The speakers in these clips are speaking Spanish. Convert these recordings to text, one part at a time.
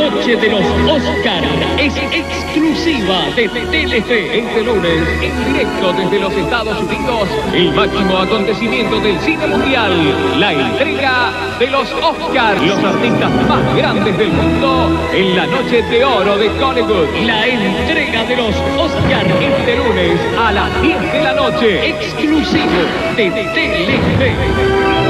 noche de los Oscar es exclusiva de Telefe este lunes en directo desde los Estados Unidos. El máximo acontecimiento del cine mundial, la entrega de los Oscar, los artistas más grandes del mundo en la noche de oro de Hollywood. La entrega de los Oscar este lunes a las 10 de la noche, exclusivo de Telefe.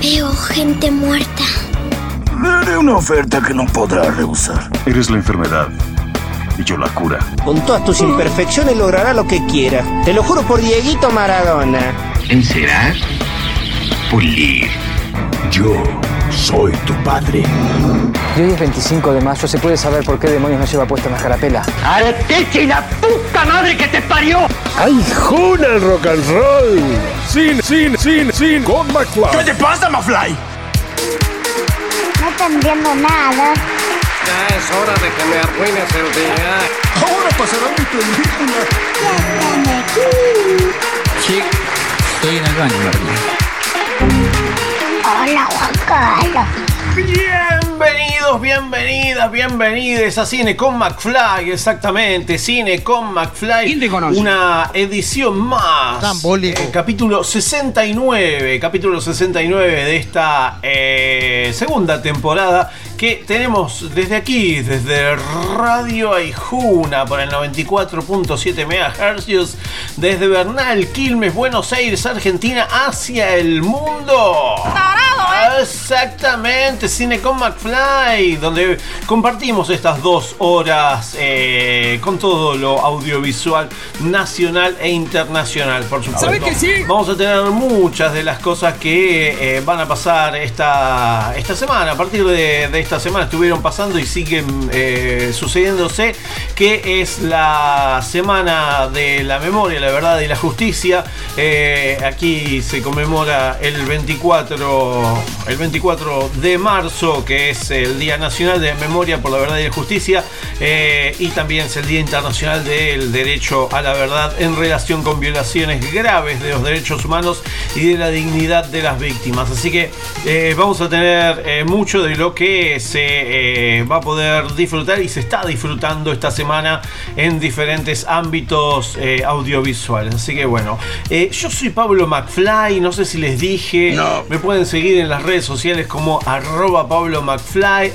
Veo gente muerta. Le haré una oferta que no podrá rehusar. Eres la enfermedad y yo la cura. Con todas tus imperfecciones logrará lo que quiera. Te lo juro por Dieguito Maradona. Encerar, pulir. Yo soy tu padre. Y hoy es 25 de mayo, ¿se puede saber por qué demonios no lleva puesta una carapela? ¡Arteche y la puta madre que te parió! ¡Ay, juna el rock and roll! Cine, cine, cine, cine con McFly. ¿Qué te pasa, Mafly? No te entiendo nada. Ya es hora de que me arruines el día. Ahora pasará mi película. Ya aquí. Sí, estoy en el baño, María. Hola, Juan Carlos. Bienvenidos, bienvenidas, bienvenides a Cine con McFly, exactamente, Cine con McFly. ¿Quién te conoce? Una edición más. Tambólico. Eh, capítulo 69, capítulo 69 de esta eh, segunda temporada que tenemos desde aquí, desde Radio Aijuna por el 94.7 MHz, desde Bernal, Quilmes, Buenos Aires, Argentina, hacia el mundo. Exactamente, Cine con McFly, donde compartimos estas dos horas eh, con todo lo audiovisual nacional e internacional, por supuesto. ¿Sabe que sí? Vamos a tener muchas de las cosas que eh, van a pasar esta, esta semana. A partir de, de esta semana estuvieron pasando y siguen eh, sucediéndose, que es la semana de la memoria, la verdad y la justicia. Aquí se conmemora el 24, el 24 de marzo, que es el Día Nacional de Memoria por la Verdad y la Justicia, eh, y también es el Día Internacional del Derecho a la Verdad en relación con violaciones graves de los derechos humanos y de la dignidad de las víctimas. Así que eh, vamos a tener eh, mucho de lo que se va a poder disfrutar y se está disfrutando esta semana en diferentes ámbitos audiovisuales. Así que bueno, yo soy Pablo McFly, no sé si les dije, No. me pueden seguir en las redes sociales como arroba Pablo McFly,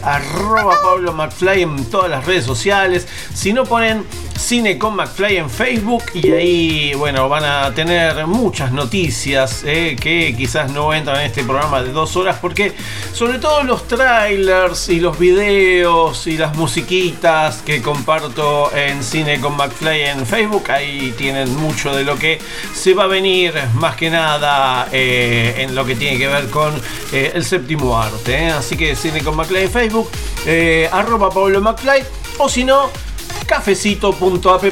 arroba Pablo McFly en todas las redes sociales. Si no ponen Cine con McFly en Facebook y ahí, bueno, van a tener muchas noticias eh, que quizás no entran en este programa de dos horas porque sobre todo los trailers y los videos y las musiquitas que comparto en Cine con McFly en Facebook, ahí tienen mucho de lo que se va a venir más que nada eh, en lo que tiene que ver con eh, el séptimo arte. Así que Cine con McFly en Facebook, arroba Pablo McFly o si no cafecito.app,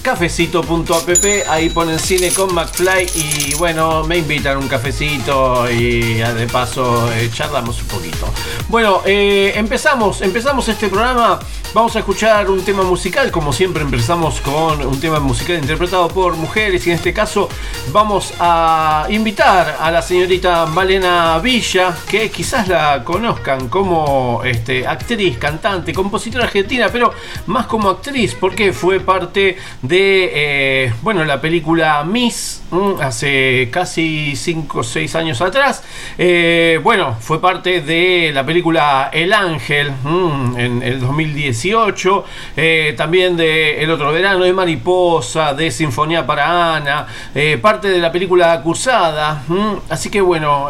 cafecito.app, ahí ponen cine con McFly y bueno, me invitan un cafecito y ah, de paso eh, charlamos un poquito. Bueno, eh, empezamos, empezamos este programa, vamos a escuchar un tema musical, como siempre empezamos con un tema musical interpretado por mujeres y en este caso vamos a invitar a la señorita Malena Villa, que quizás la conozcan como este, actriz, cantante, compositora argentina, pero más como actriz, porque fue parte de eh, bueno, la película Miss mm, hace casi 5 o 6 años atrás. Eh, bueno, fue parte de la película El Ángel mm, en el 2018. eh, también de El Otro Verano, de Mariposa, de Sinfonía para Ana. parte de la película Cursada. mm, así que bueno,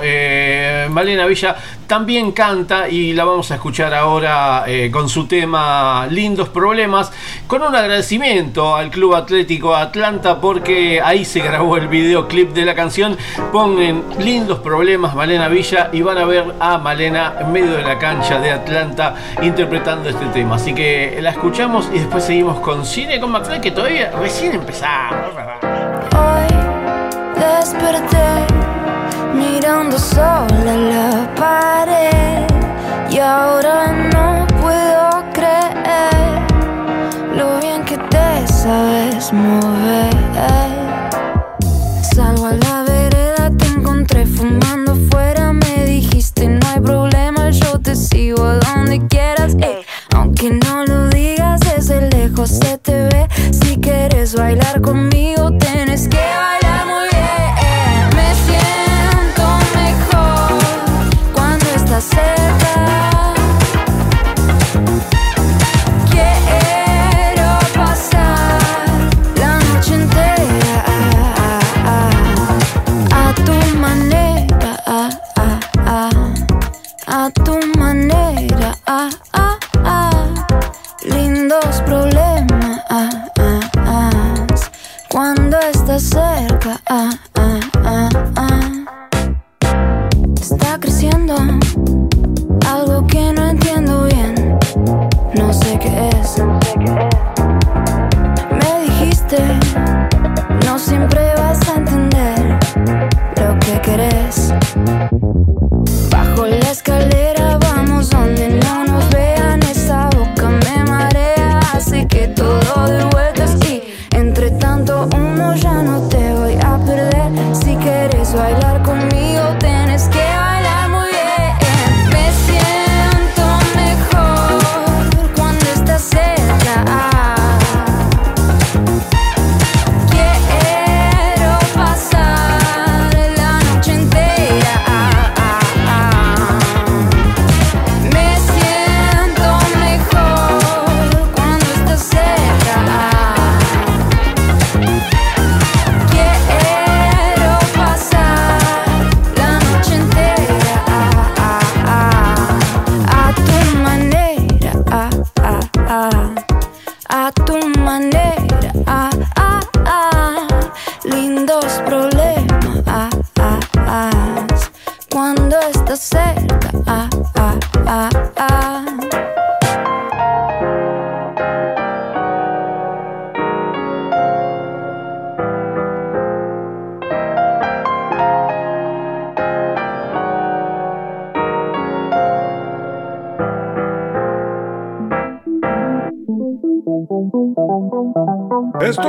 Malena Villa también canta y la vamos a escuchar ahora eh, con su tema Lindos Problemas con un agradecimiento al Club Atlético Atlanta porque ahí se grabó el videoclip de la canción. Ponen lindos problemas Malena Villa y van a ver a Malena en medio de la cancha de Atlanta interpretando este tema. Así que la escuchamos y después seguimos con Cine con McFly que todavía recién empezamos. Hoy desperté mirando sola la pared y ahora no puedo creer lo bien que te sabes mover. Salgo a la vereda, te encontré fumando fuera, me dijiste no hay problema, yo te sigo a donde quieras. ey. Aunque no lo digas, desde lejos se te ve. Si quieres bailar conmigo, tienes que bailar cerca.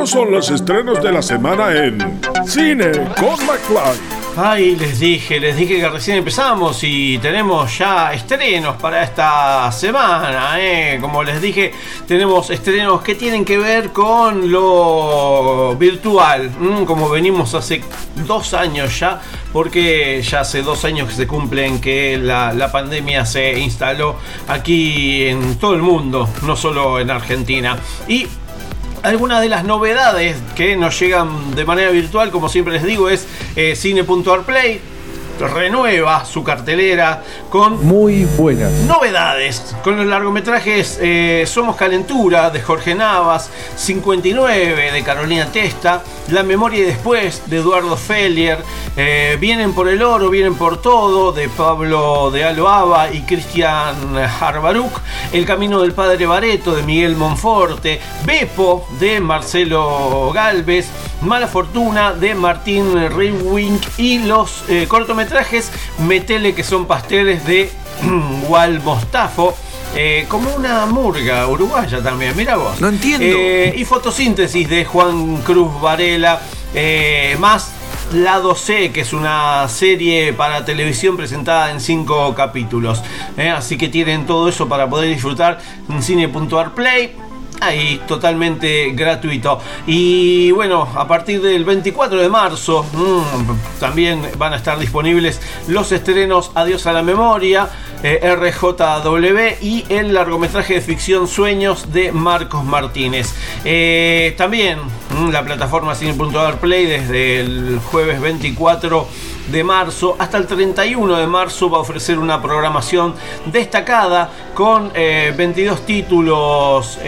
Son los estrenos de la semana en Cine con McFly. Ay, les dije, les dije que recién empezamos y tenemos ya estrenos para esta semana. ¿eh? Como les dije, tenemos estrenos que tienen que ver con lo virtual, como venimos hace dos años ya, porque ya hace dos años que se cumplen que la, la pandemia se instaló aquí en todo el mundo, no solo en Argentina. Y algunas de las novedades que nos llegan de manera virtual, como siempre les digo, es eh, Cine.arplay. Renueva su cartelera con Muy buenas. novedades. Con los largometrajes eh, Somos Calentura de Jorge Navas, 59 de Carolina Testa, La Memoria y Después de Eduardo Fellier, eh, Vienen por el Oro, Vienen por Todo de Pablo de Aloaba y Cristian Harbaruc, El Camino del Padre Bareto de Miguel Monforte, Bepo de Marcelo Galvez, Mala Fortuna de Martín Rewink y los eh, cortometrajes Metele que son pasteles de Wal Mostafo. eh, como una murga uruguaya también, mira vos. No entiendo. Eh, y fotosíntesis de Juan Cruz Varela. eh, más Lado C, que es una serie para televisión presentada en cinco capítulos. Eh, así que tienen todo eso para poder disfrutar en cine.arplay. Ahí, totalmente gratuito. Y bueno, a partir del 24 de marzo mm, también van a estar disponibles los estrenos Adiós a la Memoria, eh, RJW y el largometraje de ficción Sueños de Marcos Martínez. Eh, también mm, la plataforma Cine.arplay desde el jueves 24 de marzo. Hasta el 31 de marzo va a ofrecer una programación destacada con 22 títulos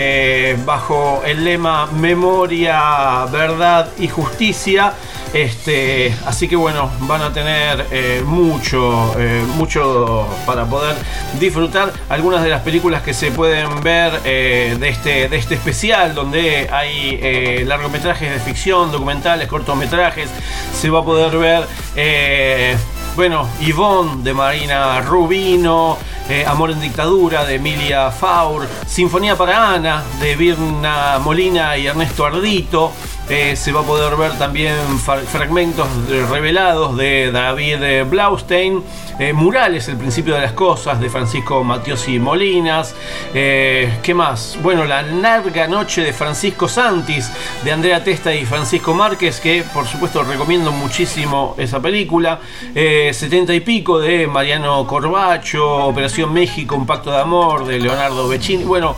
bajo el lema Memoria, Verdad y Justicia. Este, así que bueno, van a tener eh, mucho, eh, mucho para poder disfrutar. Algunas de las películas que se pueden ver eh, de, este, de este especial, donde hay largometrajes de ficción, documentales, cortometrajes, se va a poder ver, bueno, Yvonne de Marina Rubino. Amor en Dictadura de Emilia Faur, Sinfonía para Ana de Virna Molina y Ernesto Ardito, eh, se va a poder ver también fragmentos revelados de David Blaustein, eh, Murales, El principio de las cosas de Francisco Matiosi Molinas. Eh, ¿Qué más? Bueno, La larga noche de Francisco Santis de Andrea Testa y Francisco Márquez, que por supuesto recomiendo muchísimo esa película. 70 y pico de Mariano Corbacho, Operación México, Un pacto de amor de Leonardo Beccini. Bueno,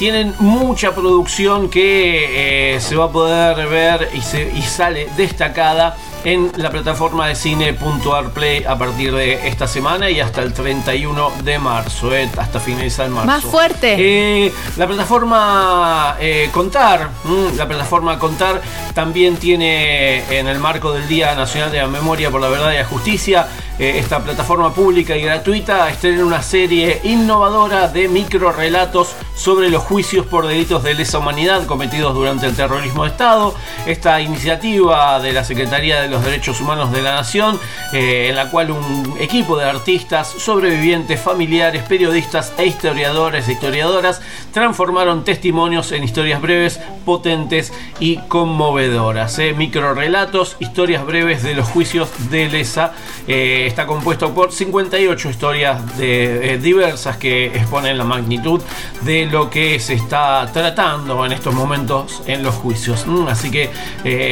tienen mucha producción que eh, se va a poder ver y, sale destacada en la plataforma de cine.arplay a partir de esta semana y hasta el 31 de marzo, eh, hasta finalizar marzo. Más fuerte. Eh, la plataforma eh, Contar, mm, la plataforma Contar también tiene en el marco del Día Nacional de la Memoria por la Verdad y la Justicia, esta plataforma pública y gratuita estrena una serie innovadora de micro relatos sobre los juicios por delitos de lesa humanidad cometidos durante el terrorismo de Estado. Esta iniciativa de la Secretaría de los Derechos Humanos de la Nación, eh, en la cual un equipo de artistas, sobrevivientes, familiares, periodistas e historiadores e historiadoras transformaron testimonios en historias breves, potentes y conmovedoras. Eh. Micro relatos, historias breves de los juicios de Lesa. Eh, está compuesto por 58 historias de, diversas que exponen la magnitud de lo que se está tratando en estos momentos en los juicios. Mm, así que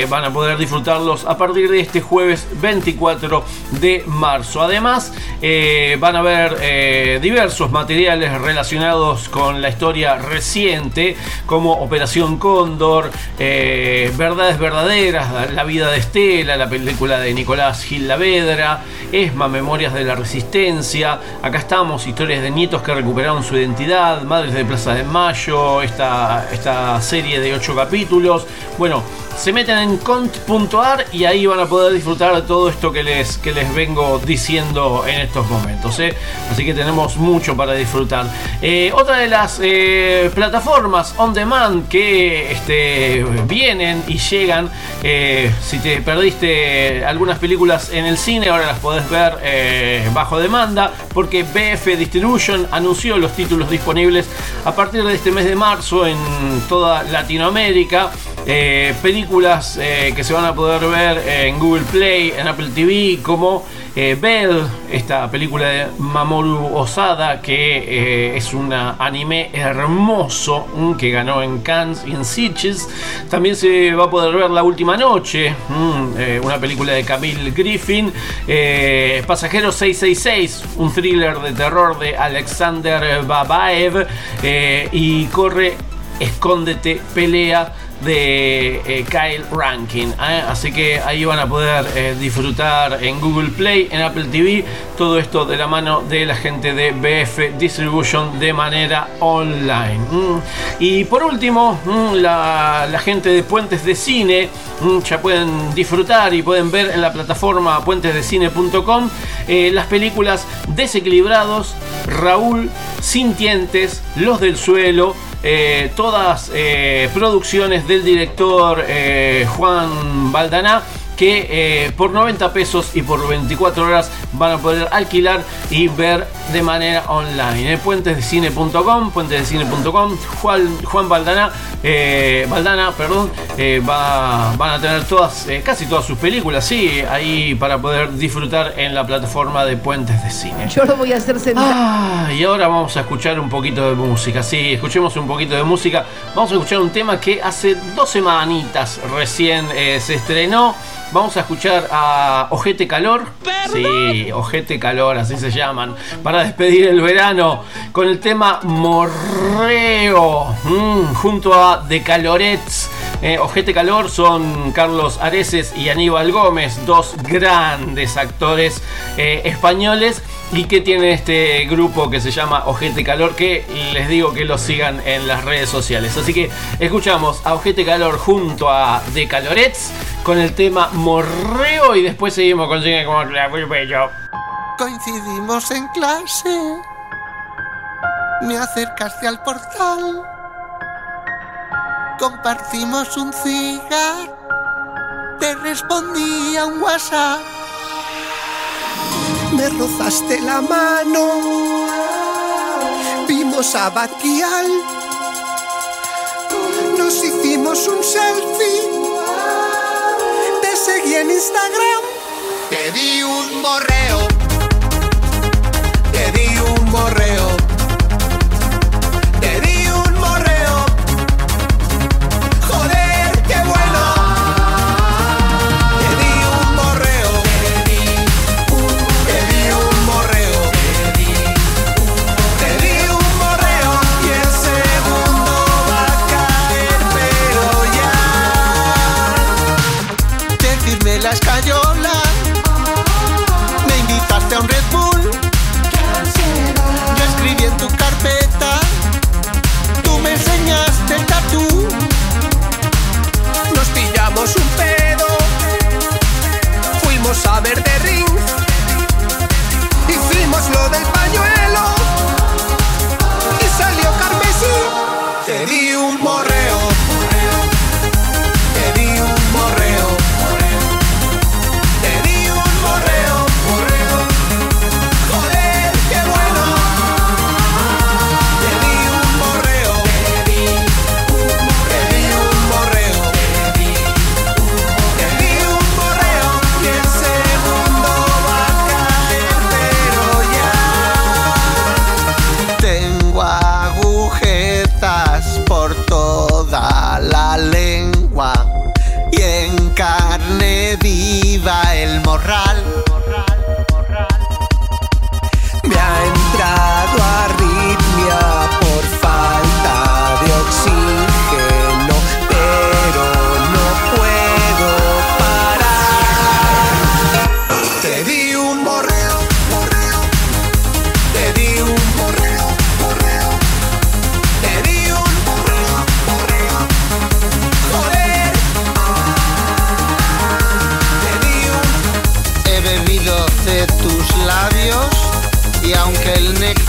van a poder disfrutarlos a partir de este jueves 24 de marzo. Además, eh, van a haber eh, diversos materiales relacionados con la historia reciente, como Operación Cóndor, eh, Verdades Verdaderas, La vida de Estela, la película de Nicolás Gil Lavedra, ESMA, Memorias de la Resistencia. Acá estamos, historias de nietos que recuperaron su identidad, Madres de Plaza de Mayo, esta, esta serie de ocho capítulos. Bueno, se meten en cont.ar y ahí van a poder disfrutar de todo esto que les, que les vengo diciendo en estos momentos. ¿eh? Así que tenemos mucho para disfrutar. Eh, otra de las eh, plataformas on demand que este, vienen y llegan, si te perdiste algunas películas en el cine, ahora las podés ver bajo demanda, porque BF Distribution anunció los títulos disponibles a partir de este mes de marzo en toda Latinoamérica. Películas que se van a poder ver en Google Play, en Apple TV, como eh, Bell, esta película de Mamoru Osada, que eh, es un anime hermoso mm, que ganó en Cannes y en Sitges. También se va a poder ver La Última Noche, mm, eh, una película de Camille Griffin. Pasajero 666, un thriller de terror de Alexander Babaev. y corre, escóndete, pelea de eh, Kyle Rankin. ¿eh? Así que ahí van a poder eh, disfrutar en Google Play, en Apple TV, todo esto de la mano de la gente de BF Distribution de manera online. Y por último, la, gente de Puentes de Cine ya pueden disfrutar y pueden ver en la plataforma puentesdecine.com las películas Desequilibrados, Raúl, Sintientes, Los del Suelo, todas eh, producciones del director eh, Juan Baldaná que eh, por 90 pesos y por 24 horas van a poder alquilar y ver de manera online. En puentesdecine.com, puentesdecine.com, Juan, Juan Valdana, eh, Valdana, perdón, eh, va, van a tener todas, casi todas sus películas, sí, ahí para poder disfrutar en la plataforma de Puentes de Cine. Yo lo voy a hacer sentar. Ah, y ahora vamos a escuchar un poquito de música, sí, escuchemos un poquito de música. Vamos a escuchar un tema que hace dos semanitas recién se estrenó. Vamos a escuchar a Ojete Calor. Sí, Ojete Calor, así se llaman. Para despedir el verano con el tema Morreo. Mm, junto a The Calorets Eh, Ojete Calor son Carlos Areces y Aníbal Gómez, dos grandes actores eh, españoles y que tiene este grupo que se llama Ojete Calor que les digo que lo sigan en las redes sociales. Así que escuchamos a Ojete Calor junto a De Calorets con el tema Morreo y después seguimos con Cine como bello. Coincidimos en clase. Me acercaste al portal. Compartimos un cigar. Te respondí a un WhatsApp. Me rozaste la mano. Vimos a Batial. Nos hicimos un selfie. Te seguí en Instagram. Te di un borreo. Te di un borreo.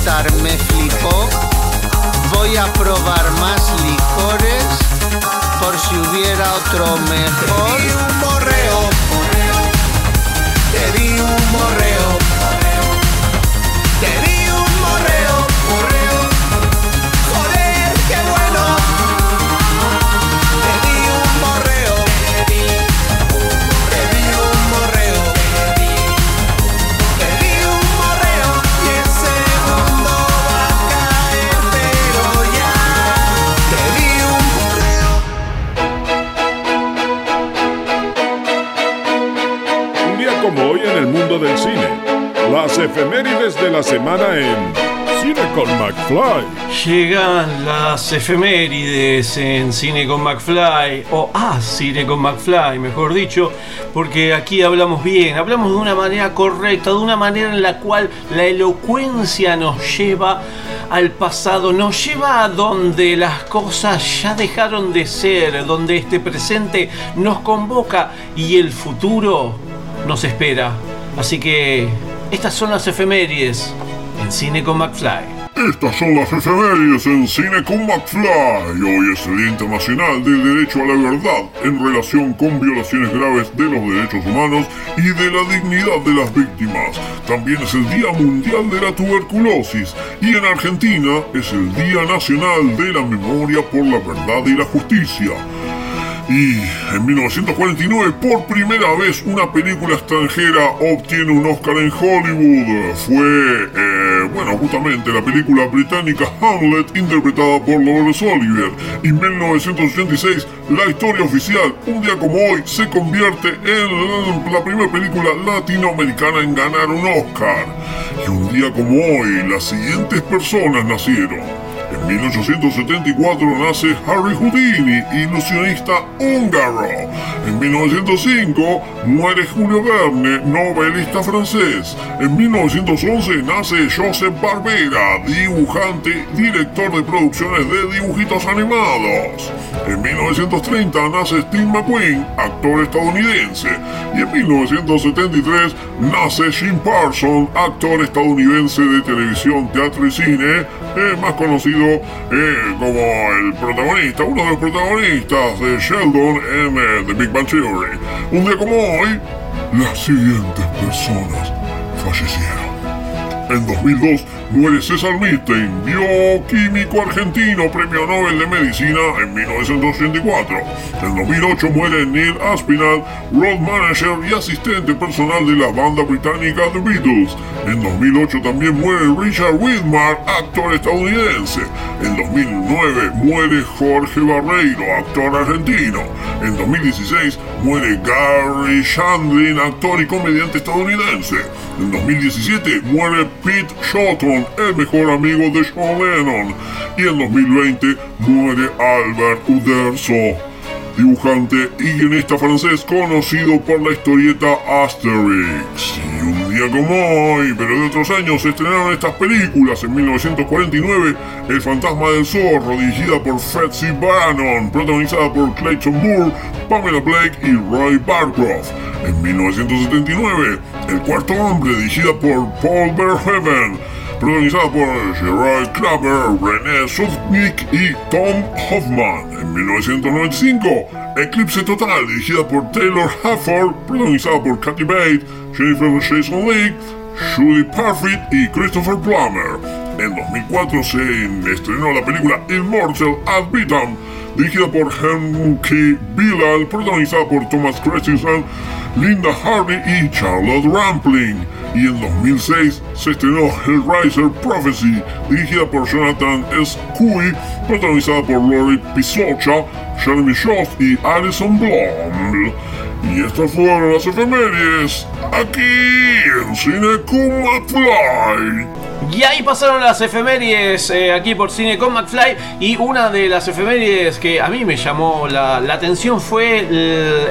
Néctar me flipó, voy a probar más licores por si hubiera otro mejor. Te di un morreo, te di un morreo, del cine. Las efemérides de la semana en Cine con McFly. Llegan las efemérides en Cine con McFly, o a Cine con McFly, mejor dicho, porque aquí hablamos bien, hablamos de una manera correcta, de una manera en la cual la elocuencia nos lleva al pasado, nos lleva a donde las cosas ya dejaron de ser, donde este presente nos convoca y el futuro nos espera. Así que estas son las efemérides en Cine con McFly. Estas son las efemérides en Cine con McFly. Hoy es el Día Internacional del Derecho a la Verdad en relación con violaciones graves de los derechos humanos y de la dignidad de las víctimas. También es el Día Mundial de la Tuberculosis y en Argentina es el Día Nacional de la Memoria por la Verdad y la Justicia. Y en 1949, por primera vez, una película extranjera obtiene un Oscar en Hollywood. Fue, eh, bueno, justamente la película británica Hamlet, interpretada por Laurence Olivier. Y en 1986, la historia oficial, un día como hoy, se convierte en la primera película latinoamericana en ganar un Oscar. Y un día como hoy, las siguientes personas nacieron. En 1874 nace Harry Houdini, ilusionista húngaro. En 1905 muere Julio Verne, novelista francés. En 1911 nace Joseph Barbera, dibujante, director de producciones de dibujitos animados. En 1930 nace Steve McQueen, actor estadounidense. Y en 1973 nace Jim Parsons, actor estadounidense de televisión, teatro y cine, eh, más conocido eh, como el protagonista, uno de los protagonistas de Sheldon en eh, The Big Bang Theory. Un día como hoy, las siguientes personas fallecieron. En 2002 muere César Milstein, bioquímico argentino, premio Nobel de Medicina en 1984. En 2008 muere Neil Aspinall, road manager y asistente personal de la banda británica The Beatles. En 2008 también muere Richard Widmar, actor estadounidense. En 2009 muere Jorge Barreiro, actor argentino. En 2016 muere Gary Shandling, actor y comediante estadounidense. En 2017 muere Pete Shotton, el mejor amigo de Sean Lennon. Y en 2020 muere Albert Uderzo, dibujante y guionista francés conocido por la historieta Asterix. Y un día como hoy, pero de otros años, se estrenaron estas películas. En 1949, El fantasma del zorro, dirigida por Fritzy Bannon, protagonizada por Clayton Moore, Pamela Blake y Roy Barcroft. En 1979, El cuarto hombre, dirigida por Paul Verhoeven protagonizada por Gerard Clapper, René Sufnik y Tom Hoffman. En 1995, Eclipse Total, dirigida por Taylor Hafford, protagonizada por Kathy Bates, Jennifer Jason Leigh, Judy Parfitt y Christopher Plummer. En 2004 se estrenó la película Immortal Ad Vitam, dirigida por Henry Bilal, protagonizada por Thomas Christensen, Linda Hardy y Charlotte Rampling. Y en 2006 se estrenó Hellraiser Prophecy, dirigida por Jonathan S. Cui, protagonizada por Rory Pisocha, Jeremy Schoff y Alison Blom. Y estas fueron las efemérides aquí en Cine con McFly. Y ahí pasaron las efemérides eh, aquí por Cine con McFly y una de las efemérides que a mí me llamó la, atención fue el,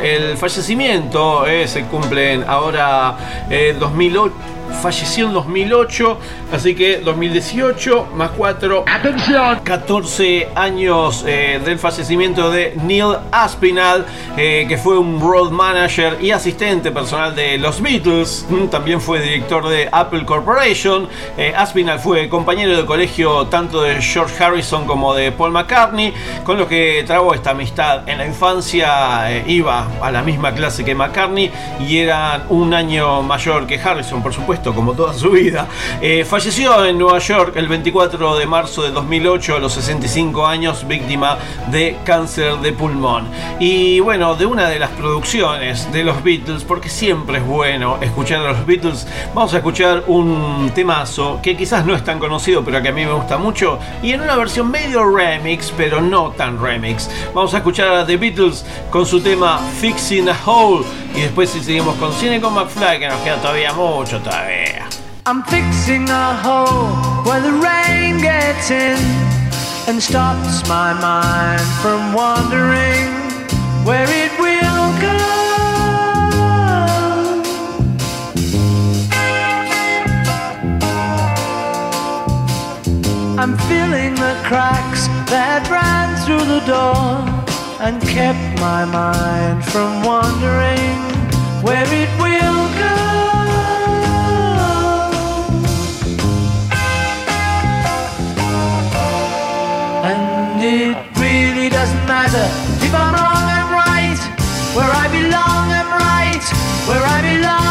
el fallecimiento. eh, se cumplen ahora eh, 2008 falleció en 2008, así que 2018 más 4, atención, 14 años eh, del fallecimiento de Neil Aspinall, eh, que fue un road manager y asistente personal de los Beatles, Mm, también fue director de Apple Corporation, Eh, Aspinall fue compañero de colegio tanto de George Harrison como de Paul McCartney, con lo que trabó esta amistad. En la infancia, eh, iba a la misma clase que McCartney y era un año mayor que Harrison, por supuesto como toda su vida. Eh, falleció en Nueva York el 24 de marzo de 2008 a los 65 años, víctima de cáncer de pulmón. Y bueno, de una de las producciones de los Beatles, porque siempre es bueno escuchar a los Beatles, vamos a escuchar un temazo que quizás no es tan conocido, pero que a mí me gusta mucho, y en una versión medio remix, pero no tan remix. Vamos a escuchar a The Beatles con su tema Fixing a Hole, y después si seguimos con Cine con McFly, que nos queda todavía mucho todavía. I'm fixing a hole where the rain gets in and stops my mind from wandering where it will go. I'm filling the cracks that ran through the door and kept my mind from wandering where it will And it really doesn't matter if I'm wrong, I'm right. Where I belong, I'm right. Where I belong.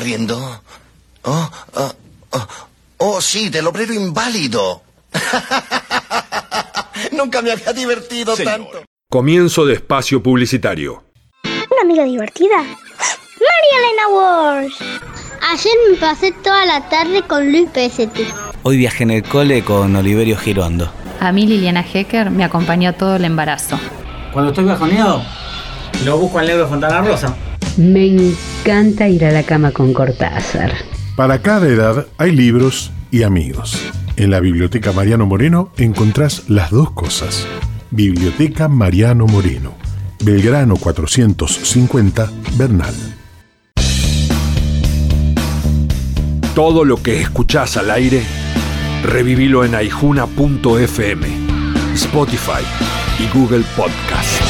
¿De qué me estaba riendo? Oh, oh, oh, oh, sí, del obrero inválido. Nunca me había divertido tanto. Comienzo de espacio publicitario. Una amiga divertida. María Elena Walsh. Ayer me pasé toda la tarde con Luis Pesetti. Hoy viajé en el cole con Oliverio Girondo. A mí Liliana Hecker me acompañó todo el embarazo. Cuando estoy bajoneado, lo busco al negro Fontana Rosa. Me encanta ir a la cama con Cortázar. Para cada edad hay libros y amigos. En la Biblioteca Mariano Moreno encontrás las dos cosas. Biblioteca Mariano Moreno, Belgrano 450, Bernal. Todo lo que escuchás al aire, revivilo en aijuna.fm, Spotify y Google Podcast.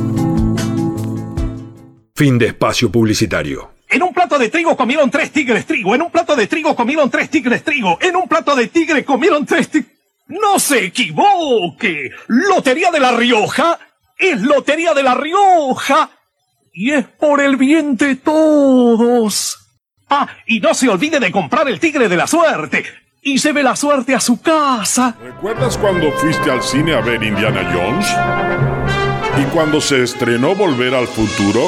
Fin de espacio publicitario. En un plato de trigo comieron tres tigres trigo. En un plato de trigo comieron tres tigres trigo. En un plato de tigre comieron tres tigres. ¡No se equivoque! Lotería de La Rioja es Lotería de La Rioja. Y es por el bien de todos. Ah, y no se olvide de comprar el tigre de la suerte. Y lleve la suerte a su casa. ¿Recuerdas cuando fuiste al cine a ver Indiana Jones? ¿Y cuando se estrenó Volver al Futuro?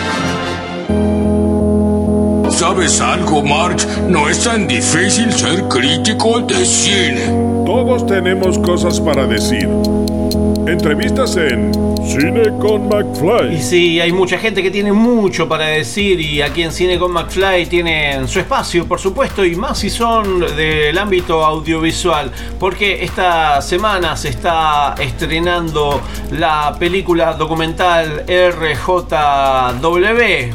¿Sabes algo, March? No es tan difícil ser crítico de cine. Todos tenemos cosas para decir. Entrevistas en Cine con McFly. Y sí, hay mucha gente que tiene mucho para decir y aquí en Cine con McFly tienen su espacio, por supuesto, y más si son del ámbito audiovisual, porque esta semana se está estrenando la película documental RJW,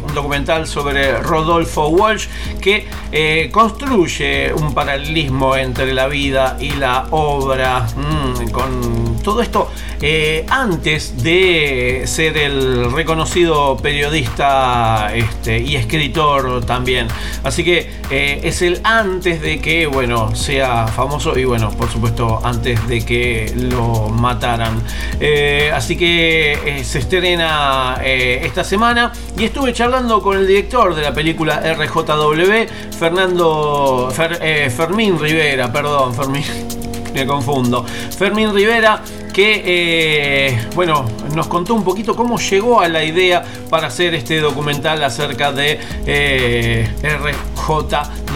un documental sobre Rodolfo Walsh que eh, construye un paralelismo entre la vida y la obra, mm, con todo esto eh, antes de ser el reconocido periodista este, y escritor también. Así que eh, es el antes de que, bueno, sea famoso y bueno, por supuesto, antes de que lo mataran. Eh, así que se estrena esta semana y estuve charlando con el director de la película RJW, Fernando Fer- Fermín Rivera, perdón, Fermín me confundo. Fermín Rivera, que, eh, bueno, nos contó un poquito cómo llegó a la idea para hacer este documental acerca de eh, RJW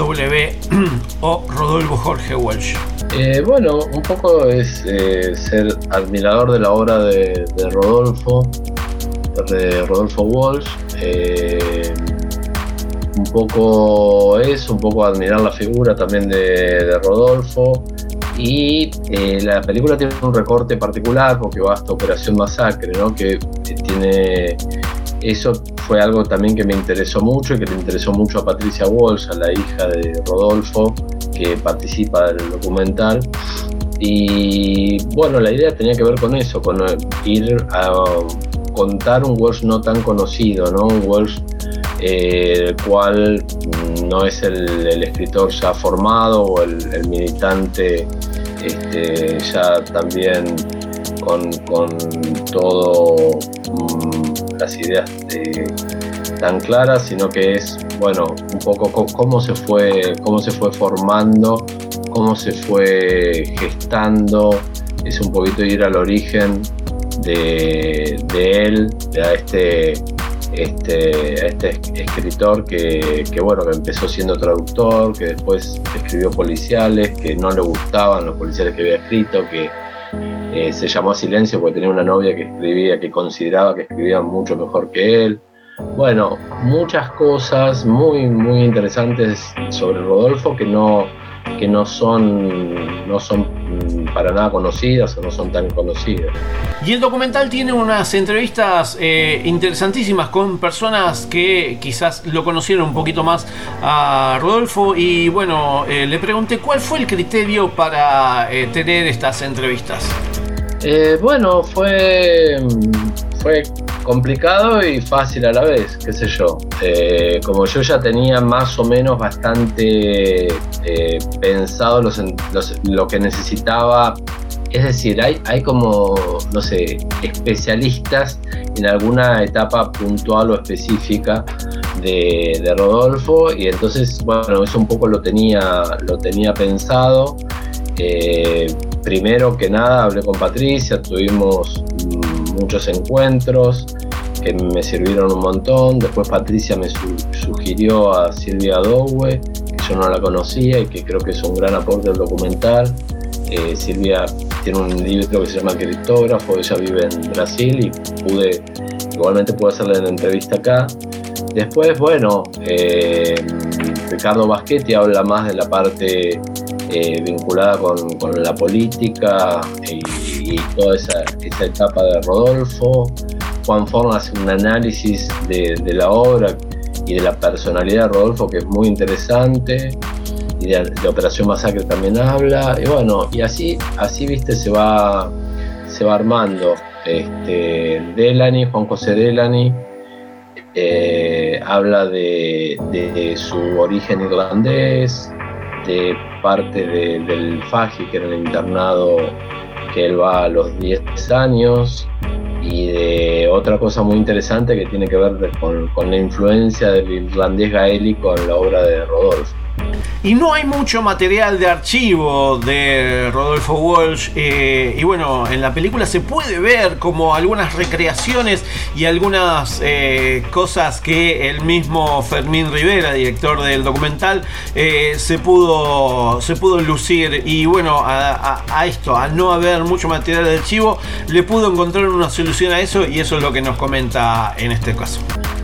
o Rodolfo Jorge Walsh. Eh, bueno, un poco es eh, ser admirador de la obra de, Rodolfo, de Rodolfo Walsh. un poco eso, un poco admirar la figura también de Rodolfo. Y eh, la película tiene un recorte particular porque va hasta Operación Masacre, ¿no? que tiene eso fue algo también que me interesó mucho y que le interesó mucho a Patricia Walsh, a la hija de Rodolfo, que participa del documental. Y bueno, la idea tenía que ver con eso, con eh, ir a contar un Walsh no tan conocido, ¿no? Un Walsh eh, el cual mm, no es el, escritor ya formado o el, militante este, ya también con, con todo mm, las ideas eh, tan claras, sino que es bueno un poco co- cómo se fue, cómo se fue formando, cómo se fue gestando, es un poquito ir al origen de, de él, de a este, este, este es- escritor que, que, bueno, que empezó siendo traductor, que después escribió policiales, que no le gustaban los policiales que había escrito, que eh, se llamó a silencio porque tenía una novia que escribía, que consideraba que escribía mucho mejor que él. Bueno, muchas cosas muy, muy interesantes sobre Rodolfo que no, que no son, no son para nada conocidas o no son tan conocidas. Y el documental tiene unas entrevistas eh, interesantísimas con personas que quizás lo conocieron un poquito más a Rodolfo. Y bueno, eh, le pregunté cuál fue el criterio para eh, tener estas entrevistas. Bueno, fue, fue complicado y fácil a la vez, qué sé yo. Eh, como yo ya tenía más o menos bastante eh, pensado lo que necesitaba, es decir, hay, hay como, no sé, especialistas en alguna etapa puntual o específica de, Rodolfo y entonces, bueno, eso un poco lo tenía, lo tenía pensado. Eh, primero que nada hablé con Patricia, tuvimos muchos encuentros que me sirvieron un montón. Después Patricia me su- sugirió a Silvia Dowe, que yo no la conocía y que creo que es un gran aporte al documental. Eh, Silvia tiene un libro que se llama Criptógrafo, ella vive en Brasil y pude, igualmente pude hacerle la entrevista acá. Después, bueno, eh, Ricardo Baschetti habla más de la parte eh, vinculada con, con la política y, y toda esa, esa etapa de Rodolfo. Juan Forn hace un análisis de, de la obra y de la personalidad de Rodolfo que es muy interesante. Y de, de Operación Masacre también habla. Y bueno, y así, así viste, se va, se va armando. Este, Delany, Juan José Delany, eh, habla de, su origen irlandés, de parte de- del Faji, que era el internado que él va a los 10 años, y de otra cosa muy interesante que tiene que ver con, con la influencia del irlandés gaélico en la obra de Rodolfo. Y no hay mucho material de archivo de Rodolfo Walsh. eh, y bueno, en la película se puede ver como algunas recreaciones y algunas eh, cosas que el mismo Fermín Rivera, director del documental, eh, se, pudo, se pudo lucir. Y bueno, a, a- a esto, a no haber mucho material de archivo, le pudo encontrar una solución a eso y eso es lo que nos comenta en este caso.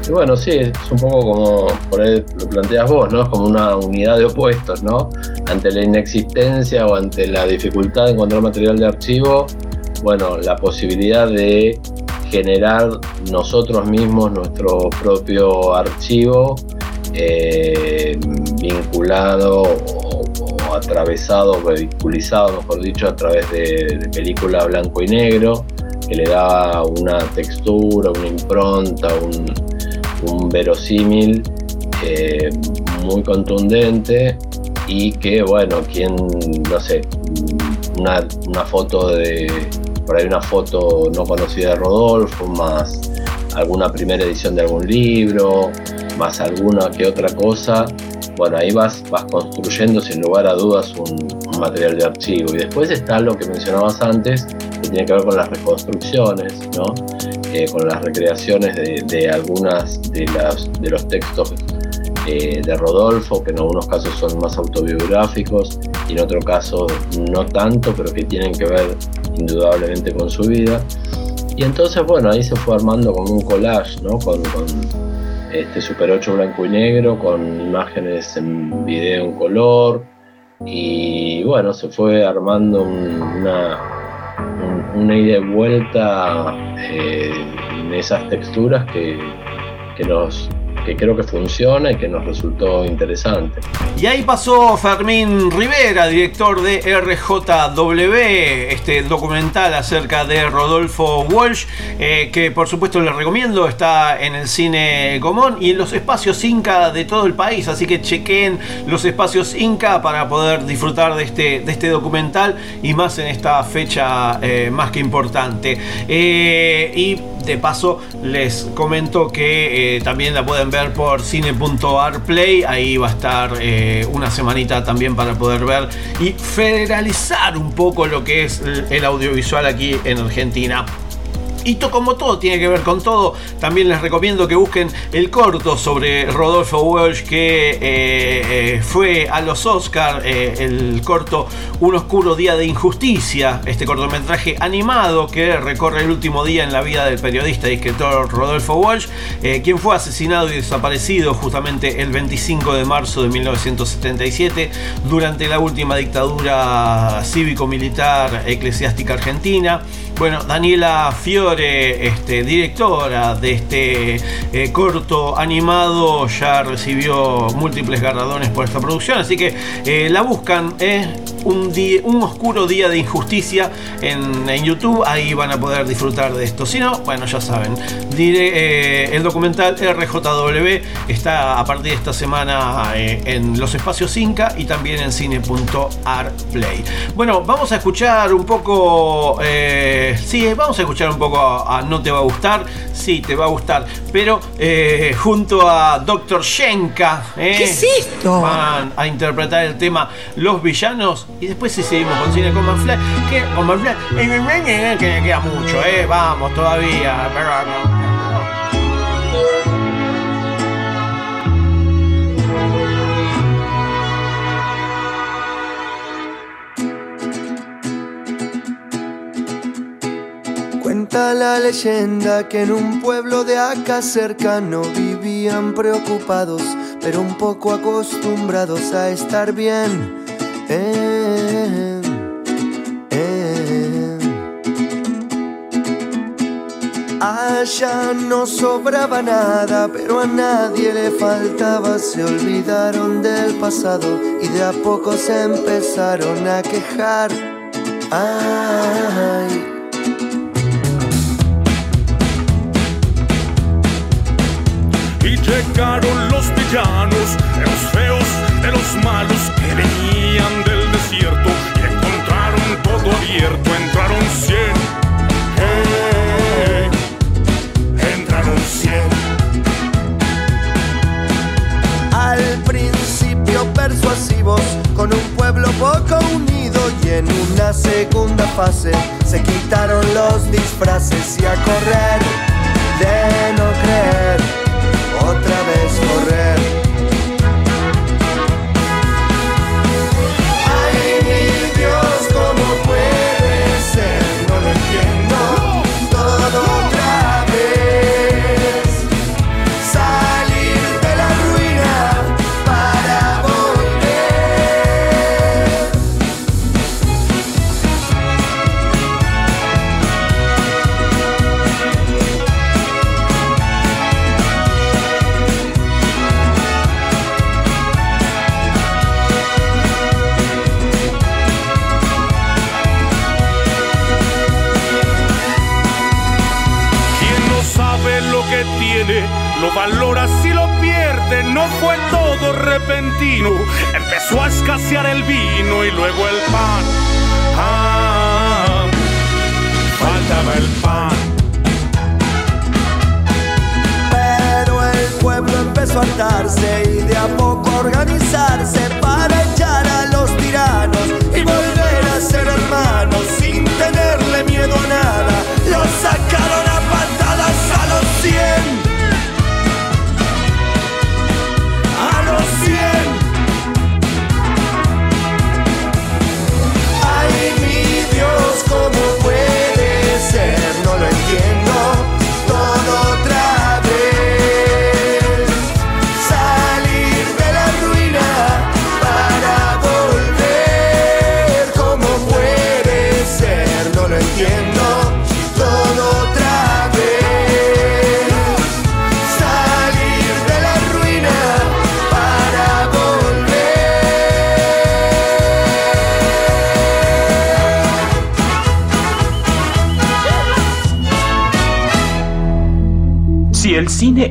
Y bueno, sí, es un poco como por ahí lo planteas vos, ¿no? Es como una unidad de opuestos, ¿no? Ante la inexistencia o ante la dificultad de encontrar material de archivo, bueno, la posibilidad de generar nosotros mismos nuestro propio archivo eh, vinculado o, atravesado, vehiculizado, mejor dicho, a través de película blanco y negro, que le da una textura, una impronta, un, un verosímil eh, muy contundente y que, bueno, quien, no sé, una, una foto de, por ahí una foto no conocida de Rodolfo, más alguna primera edición de algún libro, más alguna que otra cosa, bueno, ahí vas, vas construyendo sin lugar a dudas un, un material de archivo. Y después está lo que mencionabas antes, que tiene que ver con las reconstrucciones, ¿no? Eh, con las recreaciones de, de algunas de, las, de los textos eh, de Rodolfo, que en algunos casos son más autobiográficos y en otro caso no tanto, pero que tienen que ver indudablemente con su vida. Y entonces, bueno, ahí se fue armando como un collage, ¿no? Con, con este Super 8 blanco y negro, con imágenes en video en color. Y bueno, se fue armando un- una, un- una ida y vuelta eh, en esas texturas que, que nos que creo que funciona y que nos resultó interesante. Y ahí pasó Fermín Rivera, director de RJW, este documental acerca de Rodolfo Walsh, eh, que por supuesto les recomiendo, está en el cine Común y en los espacios Inca de todo el país, así que chequen los espacios Inca para poder disfrutar de este, de este documental y más en esta fecha eh, más que importante. Eh, y de paso les comento que eh, también la pueden ver por cine.arplay, ahí va a estar eh, una semanita también para poder ver y federalizar un poco lo que es el- el audiovisual aquí en Argentina. Y to- como todo tiene que ver con todo, también les recomiendo que busquen el corto sobre Rodolfo Walsh que eh, eh, fue a los Oscars, el corto Un oscuro día de injusticia, este cortometraje animado que recorre el último día en la vida del periodista y escritor Rodolfo Walsh, eh, quien fue asesinado y desaparecido justamente el 25 de marzo de 1977 durante la última dictadura cívico-militar eclesiástica argentina. Bueno, Daniela Fiore, este, directora de este eh, corto animado, ya recibió múltiples galardones por esta producción, así que eh, la buscan, eh, un, un oscuro día de injusticia en, YouTube, ahí van a poder disfrutar de esto. Si no, bueno, ya saben, eh, el documental RJW está a partir de esta semana en los espacios Inca y también en cine.arplay. Bueno, vamos a escuchar un poco, sí, vamos a escuchar un poco a, a No Te Va a Gustar, sí, te va a gustar, pero eh, junto a Dr. Shenka, eh, ¿Qué es esto? van a interpretar el tema Los Villanos y después si seguimos con Cine con Manfly, que con Manfly, eh, que queda mucho, eh, vamos todavía, pero Cuenta la leyenda que en un pueblo de acá cercano vivían preocupados, pero un poco acostumbrados a estar bien. Eh, eh. Allá no sobraba nada, pero a nadie le faltaba. Se olvidaron del pasado y de a poco se empezaron a quejar. Ay. Llegaron los villanos, los feos, de los malos que venían del desierto y encontraron todo abierto. Entraron cien, eh, entraron cien. Al principio persuasivos, con un pueblo poco unido y en una segunda fase se quitaron los disfraces y a correr de no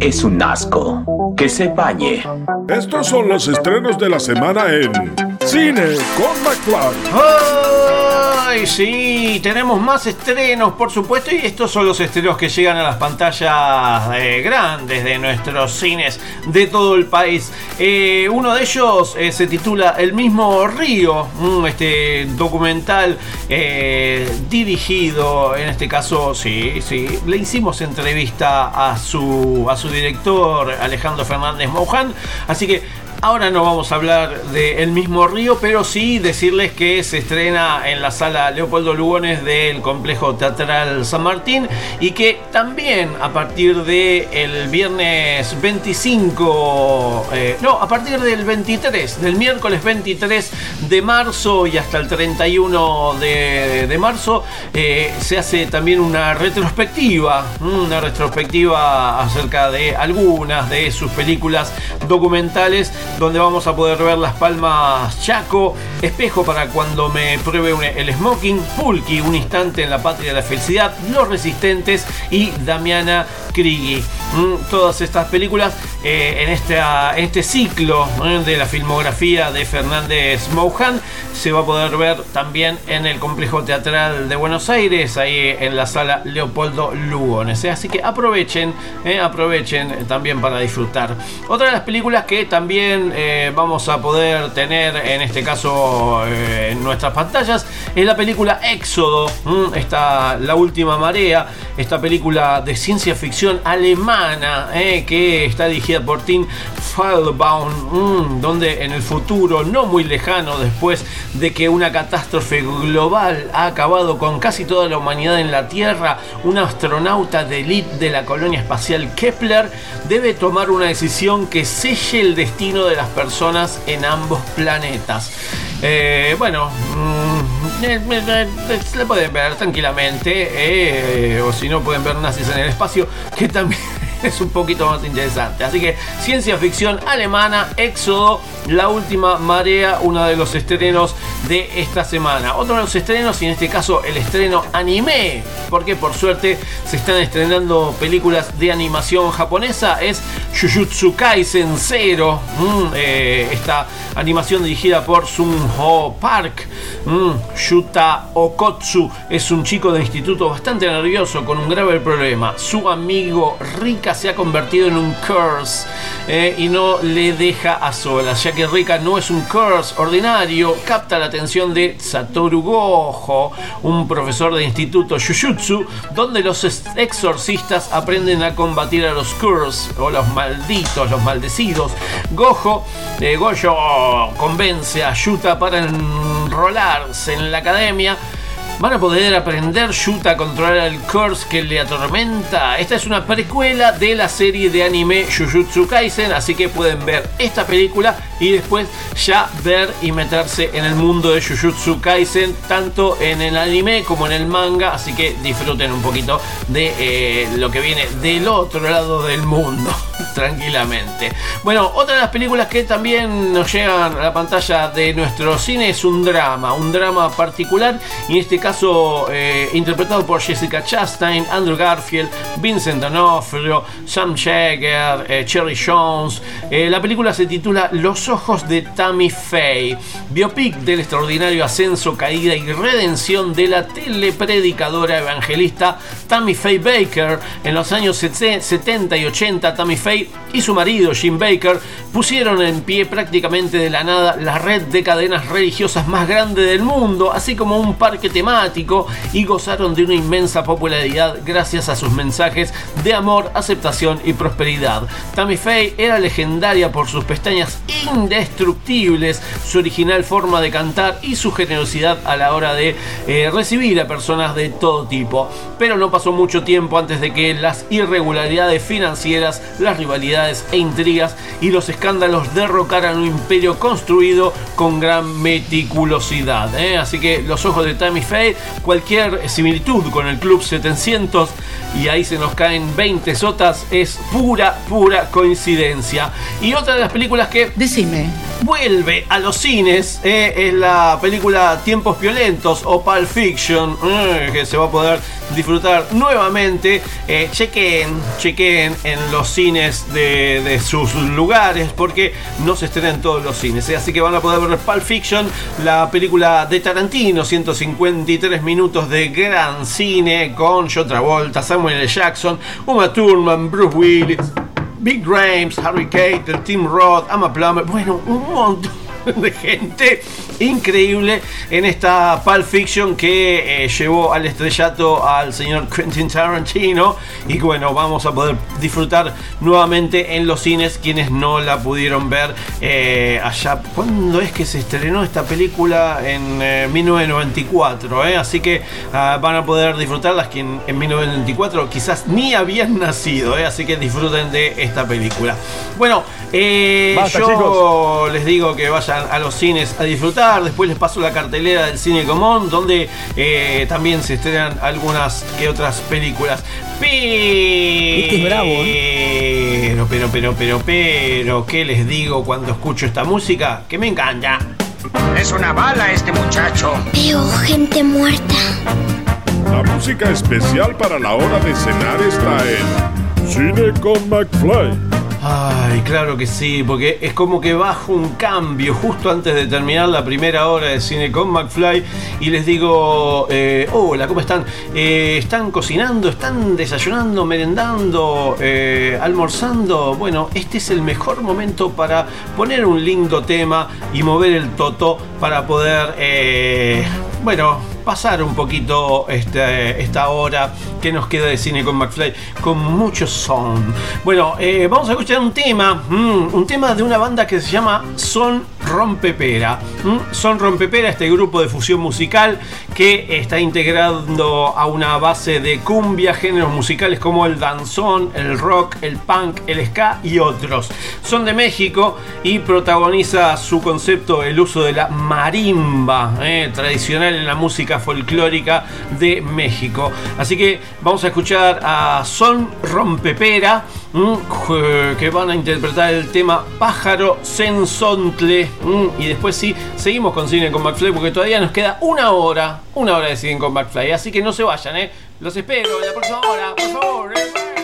es un asco. Que se bañe. Estos son los estrenos de la semana en Cine con McFly. ¡Ay, sí! Tenemos más estrenos, por supuesto, y estos son los estrenos que llegan a las pantallas eh, grandes de nuestros cines de todo el país. Eh, uno de ellos eh, se titula El mismo río, este documental dirigido, en este caso, sí, sí, le hicimos entrevista a su, a su director, Alejandro Fernández Mouján, así que Ahora no vamos a hablar de El mismo río, pero sí decirles que se estrena en la sala Leopoldo Lugones del Complejo Teatral San Martín y que también a partir del el viernes 25, eh, no, a partir del 23, del miércoles 23 de marzo y hasta el 31 de, de marzo, eh, se hace también una retrospectiva, una retrospectiva acerca de algunas de sus películas documentales donde vamos a poder ver Las Palmas Chaco, Espejo para cuando me pruebe el smoking, Pulki, Un instante en la patria de la felicidad, Los Resistentes y Damiana Krigi. Mm, todas estas películas eh, en, en este ciclo eh, de la filmografía de Fernández Mouján se va a poder ver también en el Complejo Teatral de Buenos Aires, ahí en la sala Leopoldo Lugones. eh. Así que aprovechen, eh, aprovechen también para disfrutar. Otra de las películas que también eh, vamos a poder tener en este caso en nuestras pantallas es la película Éxodo, mm, esta, La Última Marea, esta película de ciencia ficción alemana que está dirigida por Tim Feldbaum, mm, donde en el futuro no muy lejano después de que una catástrofe global ha acabado con casi toda la humanidad en la Tierra, un astronauta de élite de la colonia espacial Kepler debe tomar una decisión que selle el destino de las personas en ambos planetas. Eh, bueno, mm, eh, eh, eh, le pueden ver tranquilamente, o si no pueden ver nazis en el espacio, que también es un poquito más interesante. Así que ciencia ficción alemana, Éxodo, La Última Marea, uno de los estrenos de esta semana. Otro de los estrenos, y en este caso el estreno anime, porque por suerte se están estrenando películas de animación japonesa, es Jujutsu Kaisen 0, mm, eh, esta animación dirigida por Sun Ho Park. Mm, Yuta Okotsu es un chico de instituto bastante nervioso con un grave problema. Su amigo Se ha convertido en un curse eh, y no le deja a solas, ya que Rika no es un curse ordinario, capta la atención de Satoru Gojo, un profesor de instituto Jujutsu, donde los ex- exorcistas aprenden a combatir a los curse o los malditos, los maldecidos. Gojo, eh, Gojo convence a Yuta para enrolarse en la academia. Van a poder aprender Yuta a controlar el curse que le atormenta. Esta es una precuela de la serie de anime Jujutsu Kaisen, así que pueden ver esta película y después ya ver y meterse en el mundo de Jujutsu Kaisen, tanto en el anime como en el manga, así que disfruten un poquito de eh, lo que viene del otro lado del mundo, tranquilamente. Bueno, otra de las películas que también nos llegan a la pantalla de nuestro cine es un drama, un drama particular, y este eh, interpretado por Jessica Chastain, Andrew Garfield, Vincent D'Onofrio, Sam Jagger, eh, Cherry Jones. Eh, la película se titula Los ojos de Tammy Faye, biopic del extraordinario ascenso, caída y redención de la telepredicadora evangelista Tammy Faye Baker. En los años 70 y 80, Tammy Faye y su marido Jim Baker pusieron en pie prácticamente de la nada la red de cadenas religiosas más grande del mundo, así como un parque temático y gozaron de una inmensa popularidad gracias a sus mensajes de amor, aceptación y prosperidad. Tammy Faye era legendaria por sus pestañas indestructibles, su original forma de cantar y su generosidad a la hora de eh, recibir a personas de todo tipo. Pero no pasó mucho tiempo antes de que las irregularidades financieras, las rivalidades e intrigas y los escándalos derrocaran un imperio construido con gran meticulosidad. ¿eh? Así que los ojos de Tammy Faye, cualquier similitud con el Club 700 y ahí se nos caen 20 sotas, es pura, pura coincidencia. Y otra de las películas que... Decime, vuelve a los cines. eh, es la película Tiempos Violentos o Pulp Fiction, eh, que se va a poder disfrutar nuevamente. Eh, chequen, chequen en los cines de, de sus lugares, porque no se estrena en todos los cines. eh, así que van a poder ver Pulp Fiction, la película de Tarantino, 153 minutos de gran cine con John Travolta, Samuel L. Jackson, Uma Thurman, Bruce Willis. Big Rames, Harry Kate, el Team Roth, Ama Plummer, bueno, un montón de gente increíble en esta Pulp Fiction que eh, llevó al estrellato al señor Quentin Tarantino y bueno, vamos a poder disfrutar nuevamente en los cines quienes no la pudieron ver eh, allá. ¿Cuándo es que se estrenó esta película? En eh, 1994, eh? así que ah, van a poder disfrutarlas quien en 1994 quizás ni habían nacido, así que disfruten de esta película. Bueno, Basta, yo chicos. les digo que vayan a los cines a disfrutar. Después les paso la cartelera del Cine Común, donde eh, también se estrenan algunas que otras películas. Este es bravo, Pero, pero, pero, pero, pero, ¿qué les digo cuando escucho esta música? Que me encanta. Es una bala este muchacho. Veo gente muerta. La música especial para la hora de cenar está en Cine con McFly. Ay, claro que sí, porque es como que bajo un cambio justo antes de terminar la primera hora de cine con McFly y les digo, eh, hola, ¿cómo están? Eh, ¿Están cocinando? ¿Están desayunando? ¿Merendando? eh, ¿Almorzando? Bueno, este es el mejor momento para poner un lindo tema y mover el toto para poder, bueno, pasar un poquito este, esta hora que nos queda de cine con McFly con mucho son. Bueno, eh, vamos a escuchar un tema, mm, un tema de una banda que se llama Son Rompepera. Mm, Son Rompepera, este grupo de fusión musical que está integrando a una base de cumbia, géneros musicales como el danzón, el rock, el punk, el ska y otros. Son de México y protagoniza su concepto el uso de la marimba, eh, tradicional en la música folclórica de México. Así que vamos a escuchar a Son Rompepera, que van a interpretar el tema Pájaro Sensontle. mm, y después sí, seguimos con Cine con McFly porque todavía nos queda una hora, una hora de Cine con McFly. Así que no se vayan, ¿eh? Los espero en la próxima hora, por favor.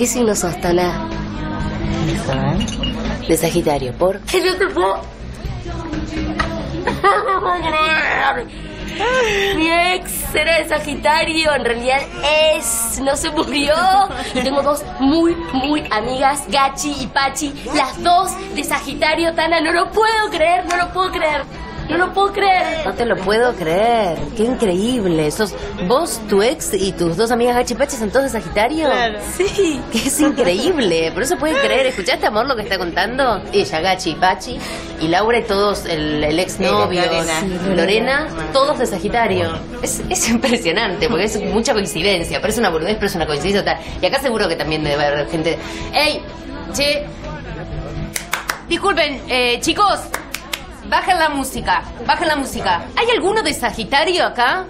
Qué signo sos, Tana? De Sagitario, ¿por? Que no te puedo... No puedo creer. Mi ex era de Sagitario, en realidad es, no se murió. Tengo dos muy, muy amigas, Gachi y Pachi, las dos de Sagitario, Tana, no lo puedo creer, no lo puedo creer. No lo puedo creer. No te lo puedo creer. Qué increíble. Sos vos, tu ex y tus dos amigas Gachi y Pachi son todos de Sagitario. Claro. Sí. Que es increíble. Por eso puedes creer. ¿Escuchaste, amor, lo que está contando? Ella, Gachi y Pachi. Y Laura y todos, el, el ex novio. Lorena. Sí, Lorena, todos de Sagitario. Es, es impresionante porque es mucha coincidencia. Parece una boludez, pero es una coincidencia total. Y acá seguro que también debe haber gente. ¡Ey! Che. Disculpen, eh, chicos. Bajen la música, bajen la música. ¿Hay alguno de Sagitario acá?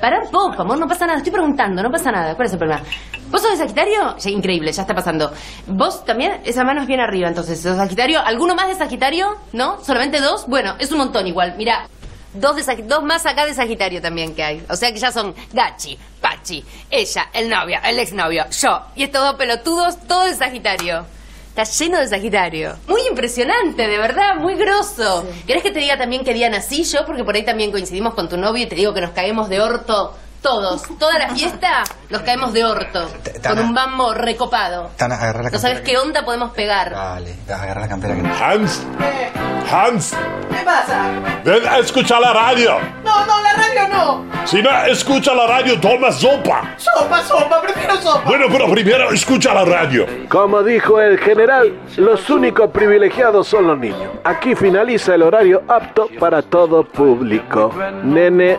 Para un poco, amor, no pasa nada. Estoy preguntando, no pasa nada. ¿Cuál es el problema? ¿Vos sos de Sagitario? Increíble, ya está pasando. ¿Vos también? Esa mano es bien arriba, entonces. ¿Sos Sagitario? ¿Alguno más de Sagitario? ¿No? ¿Solamente dos? Bueno, es un montón igual. Mira, dos, de Sag- dos más acá de Sagitario también que hay. O sea que ya son Gachi, Pachi, ella, el novio, el exnovio, yo. Y estos dos pelotudos, todo de Sagitario. Está lleno de Sagitario. Muy impresionante, de verdad, muy grosso. ¿Querés que te diga también qué día nací yo? Porque por ahí también coincidimos con tu novio y te digo que nos caemos de orto todos. Toda la fiesta nos caemos de orto. Con un bambo recopado. Tana, agarra la No sabes qué onda podemos pegar. Vale, agarra la campera que Hans, Hans, ¿Qué pasa? ven a escuchar la radio. No, no, la radio no. Si no escucha la radio, toma sopa. Sopa, sopa, prefiero sopa. Bueno, pero primero escucha la radio. Como dijo el general, los únicos privilegiados son los niños. Aquí finaliza el horario apto para todo público. Nene,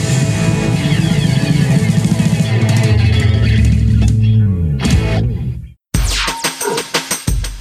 –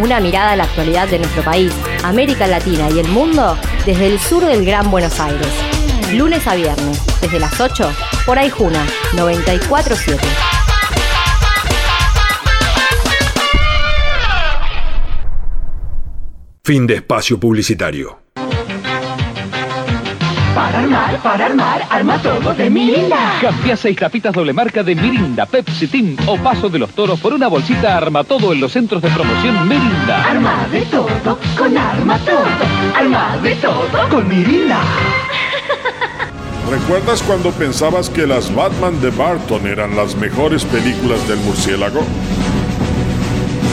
Una mirada a la actualidad de nuestro país, América Latina y el mundo desde el sur del Gran Buenos Aires. Lunes a viernes, desde las 8, por Aijuna 947. Fin de espacio publicitario. Para armar, para armar, arma todo de Mirinda. Cambia seis tapitas doble marca de Mirinda, Pepsi Team o Paso de los Toros por una bolsita Arma Todo en los centros de promoción Mirinda. Arma de todo, con arma todo. Arma de todo, con Mirinda. ¿Recuerdas cuando pensabas que las Batman de Barton eran las mejores películas del murciélago?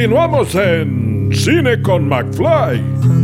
Continuamos en Cine con McFly.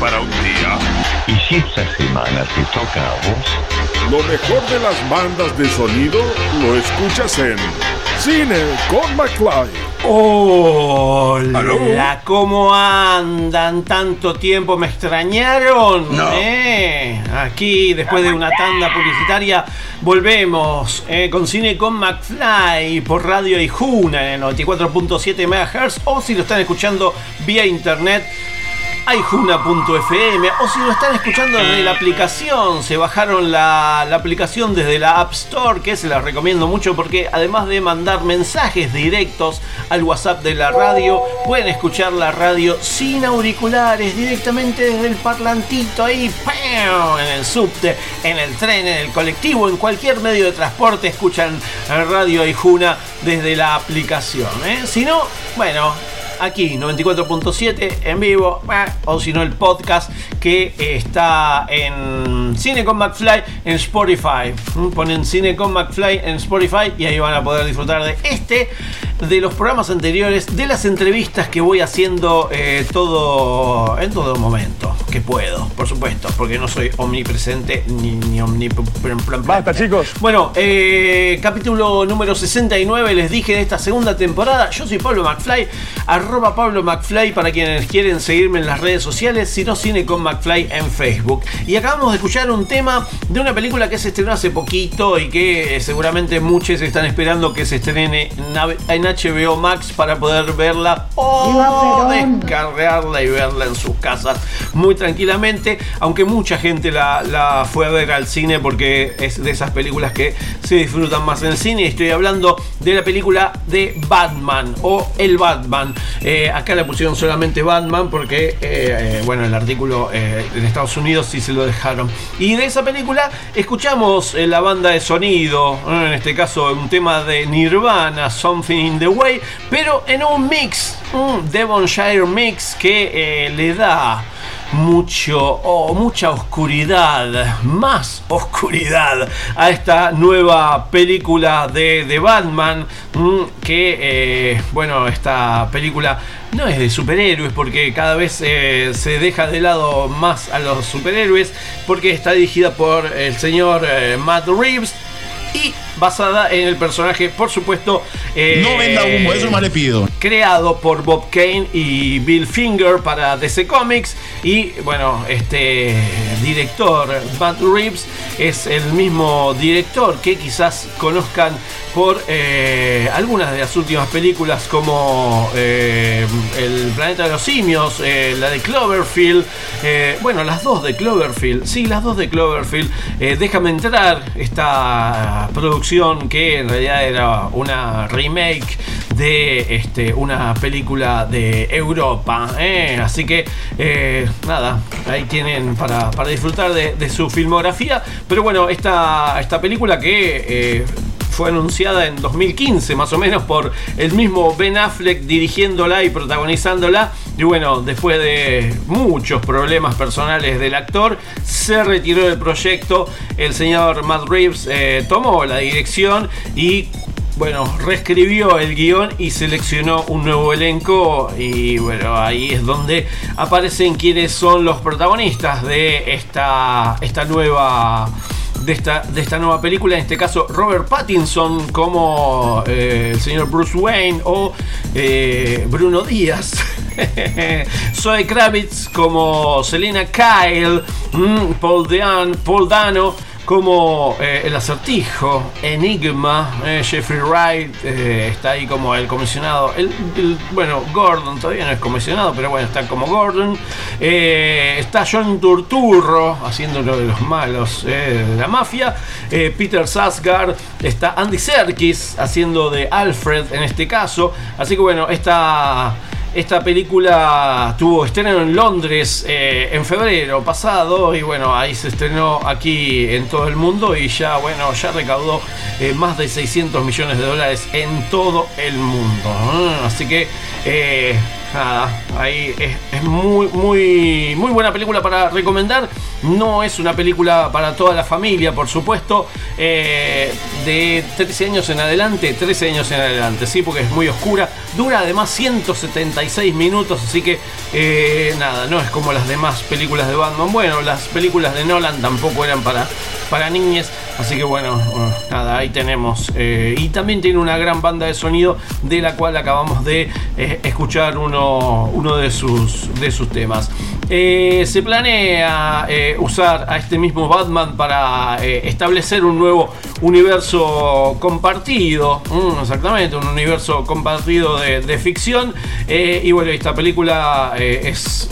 Para un día? ¿Y si esta semana te toca a vos? Lo mejor de las bandas de sonido lo escuchas en Cine con McFly. Hola, ¿cómo andan? ¿Tanto tiempo me extrañaron? No. Eh, Aquí, después de una tanda publicitaria, volvemos eh, con Cine con McFly por Radio Ijuna en el 94.7 MHz o si lo están escuchando vía internet aijuna.fm o si lo están escuchando desde la aplicación, se bajaron la, la aplicación desde la App Store, que se las recomiendo mucho porque además de mandar mensajes directos al WhatsApp de la radio, pueden escuchar la radio sin auriculares, directamente desde el parlantito ahí, ¡pam! en el subte, en el tren, en el colectivo, en cualquier medio de transporte, escuchan Radio Aijuna desde la aplicación. ¿eh? Si no, bueno, aquí 94.7 en vivo eh, o si no el podcast que está en Cine con McFly en Spotify. Mm, ponen Cine con McFly en Spotify y ahí van a poder disfrutar de este de los programas anteriores de las entrevistas que voy haciendo eh, todo en todo momento que puedo por supuesto porque no soy omnipresente ni, ni omnipresente basta chicos. Bueno eh, capítulo número 69 les dije de esta segunda temporada. Yo soy Pablo McFly arroba Pablo McFly para quienes quieren seguirme en las redes sociales, si no Cine con McFly en Facebook. Y acabamos de escuchar un tema de una película que se estrenó hace poquito y que eh, seguramente muchos están esperando que se estrene en nav- en HBO Max para poder verla o descargarla y verla en sus casas muy tranquilamente, aunque mucha gente la, la fue a ver al cine porque es de esas películas que se disfrutan más en el cine. Estoy hablando de la película de Batman o El Batman. Eh, acá le pusieron solamente Batman porque, eh, eh, bueno, el artículo eh, en Estados Unidos sí se lo dejaron. Y de esa película escuchamos la banda de sonido, en este caso un tema de Nirvana, Something the Way, pero en un mix, un Devonshire mix que eh, le da mucho o mucha oscuridad, más oscuridad a esta nueva película de, de Batman. mm, Que eh, bueno, esta película no es de superhéroes porque cada vez eh, se deja de lado más a los superhéroes porque está dirigida por el señor Matt Reeves y basada en el personaje, por supuesto. eh, No venda humo, eso más le pido. Creado por Bob Kane y Bill Finger para DC Comics. Y bueno, este director, Matt Reeves, es el mismo director que quizás conozcan por eh, algunas de las últimas películas como eh, El planeta de los simios, eh, la de Cloverfield, bueno, las dos de Cloverfield, sí, las dos de Cloverfield, Déjame entrar, esta producción que en realidad era una remake de este, una película de Europa, así que nada, ahí tienen para, para disfrutar de, de su filmografía, pero bueno, esta, esta película que... fue anunciada en 2015 más o menos por el mismo Ben Affleck dirigiéndola y protagonizándola. Y bueno, después de muchos problemas personales del actor, se retiró del proyecto. El señor Matt Reeves eh, tomó la dirección y bueno, reescribió el guion y seleccionó un nuevo elenco y bueno, ahí es donde aparecen quienes son los protagonistas de esta, esta nueva de esta, de esta nueva película, en este caso Robert Pattinson como eh, el señor Bruce Wayne o eh, Bruno Díaz. Zoe Kravitz como Selena Kyle, mm, Paul, Paul Dano como eh, el acertijo, Enigma, eh, Jeffrey Wright eh, está ahí como el comisionado, el, bueno, Gordon todavía no es comisionado, pero bueno, está como Gordon, está John Turturro haciendo lo de los malos de la mafia, Peter Sarsgaard, está Andy Serkis haciendo de Alfred en este caso, así que bueno, esta... Esta película tuvo estreno en Londres eh, en febrero pasado y bueno, ahí se estrenó aquí en todo el mundo y ya bueno, ya recaudó eh, más de 600 millones de dólares en todo el mundo. Así que eh, nada, ahí es, muy, muy, muy buena película para recomendar. No es una película para toda la familia, por supuesto. eh, de 13 años en adelante, 13 años en adelante, sí, porque es muy oscura. Dura además 176 minutos, así que eh, nada, no es como las demás películas de Batman. Bueno, las películas de Nolan tampoco eran para, para niñas, así que bueno, nada, ahí tenemos. eh, y también tiene una gran banda de sonido de la cual acabamos de escuchar uno, uno de, sus, de sus temas. Eh, se planea eh, usar a este mismo Batman para eh, establecer un nuevo universo compartido, mm, exactamente, un universo compartido de, ficción. Y bueno, esta película es,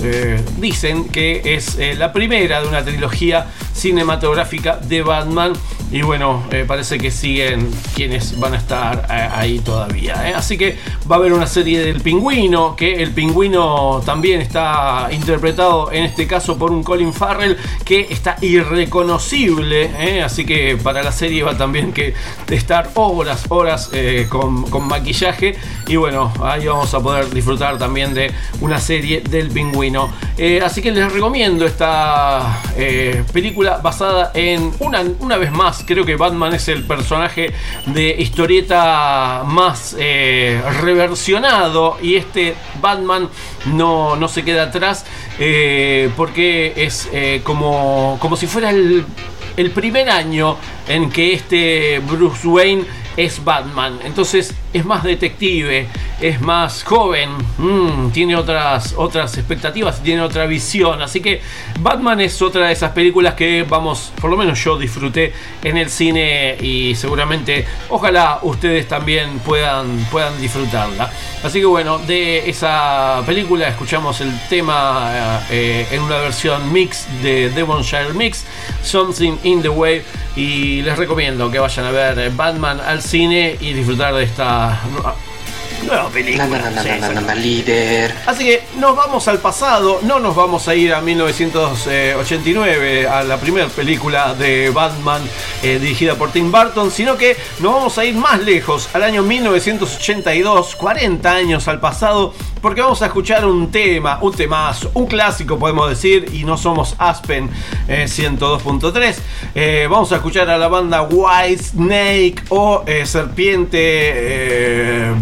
dicen que es la primera de una trilogía cinematográfica de Batman. Y bueno, parece que siguen quienes van a estar ahí todavía. Así que va a haber una serie del pingüino, que el pingüino también está interpretado en este caso por un Colin Farrell que está irreconocible. ¿eh? Así que para la serie va también que estar horas, horas eh, con, maquillaje. Y bueno, ahí vamos a poder disfrutar también de una serie del pingüino. Eh, así que les recomiendo esta película basada en una, una vez más. Creo que Batman es el personaje de historieta más reversionado. Y este Batman no, no se queda atrás. eh, porque es eh, como, como si fuera el, el primer año en que este Bruce Wayne es Batman. Entonces es más detective, es más joven, mm, tiene otras, otras expectativas, tiene otra visión. Así que Batman es otra de esas películas que vamos, por lo menos yo disfruté en el cine y seguramente ojalá ustedes también puedan, puedan disfrutarla. Así que bueno, de esa película escuchamos el tema eh, en una versión mix de Devonshire Mix, Something in the Way. Y les recomiendo que vayan a ver Batman al cine y disfrutar de esta nueva, nueva película. Sí, líder. Así que nos vamos al pasado, no nos vamos a ir a 1989, a la primera película de Batman eh, dirigida por Tim Burton, sino que nos vamos a ir más lejos, al año 1982, 40 años al pasado, porque vamos a escuchar un tema, un temazo, un clásico podemos decir, y no somos Aspen eh, 102.3. Eh, vamos a escuchar a la banda White Snake o eh, Serpiente eh,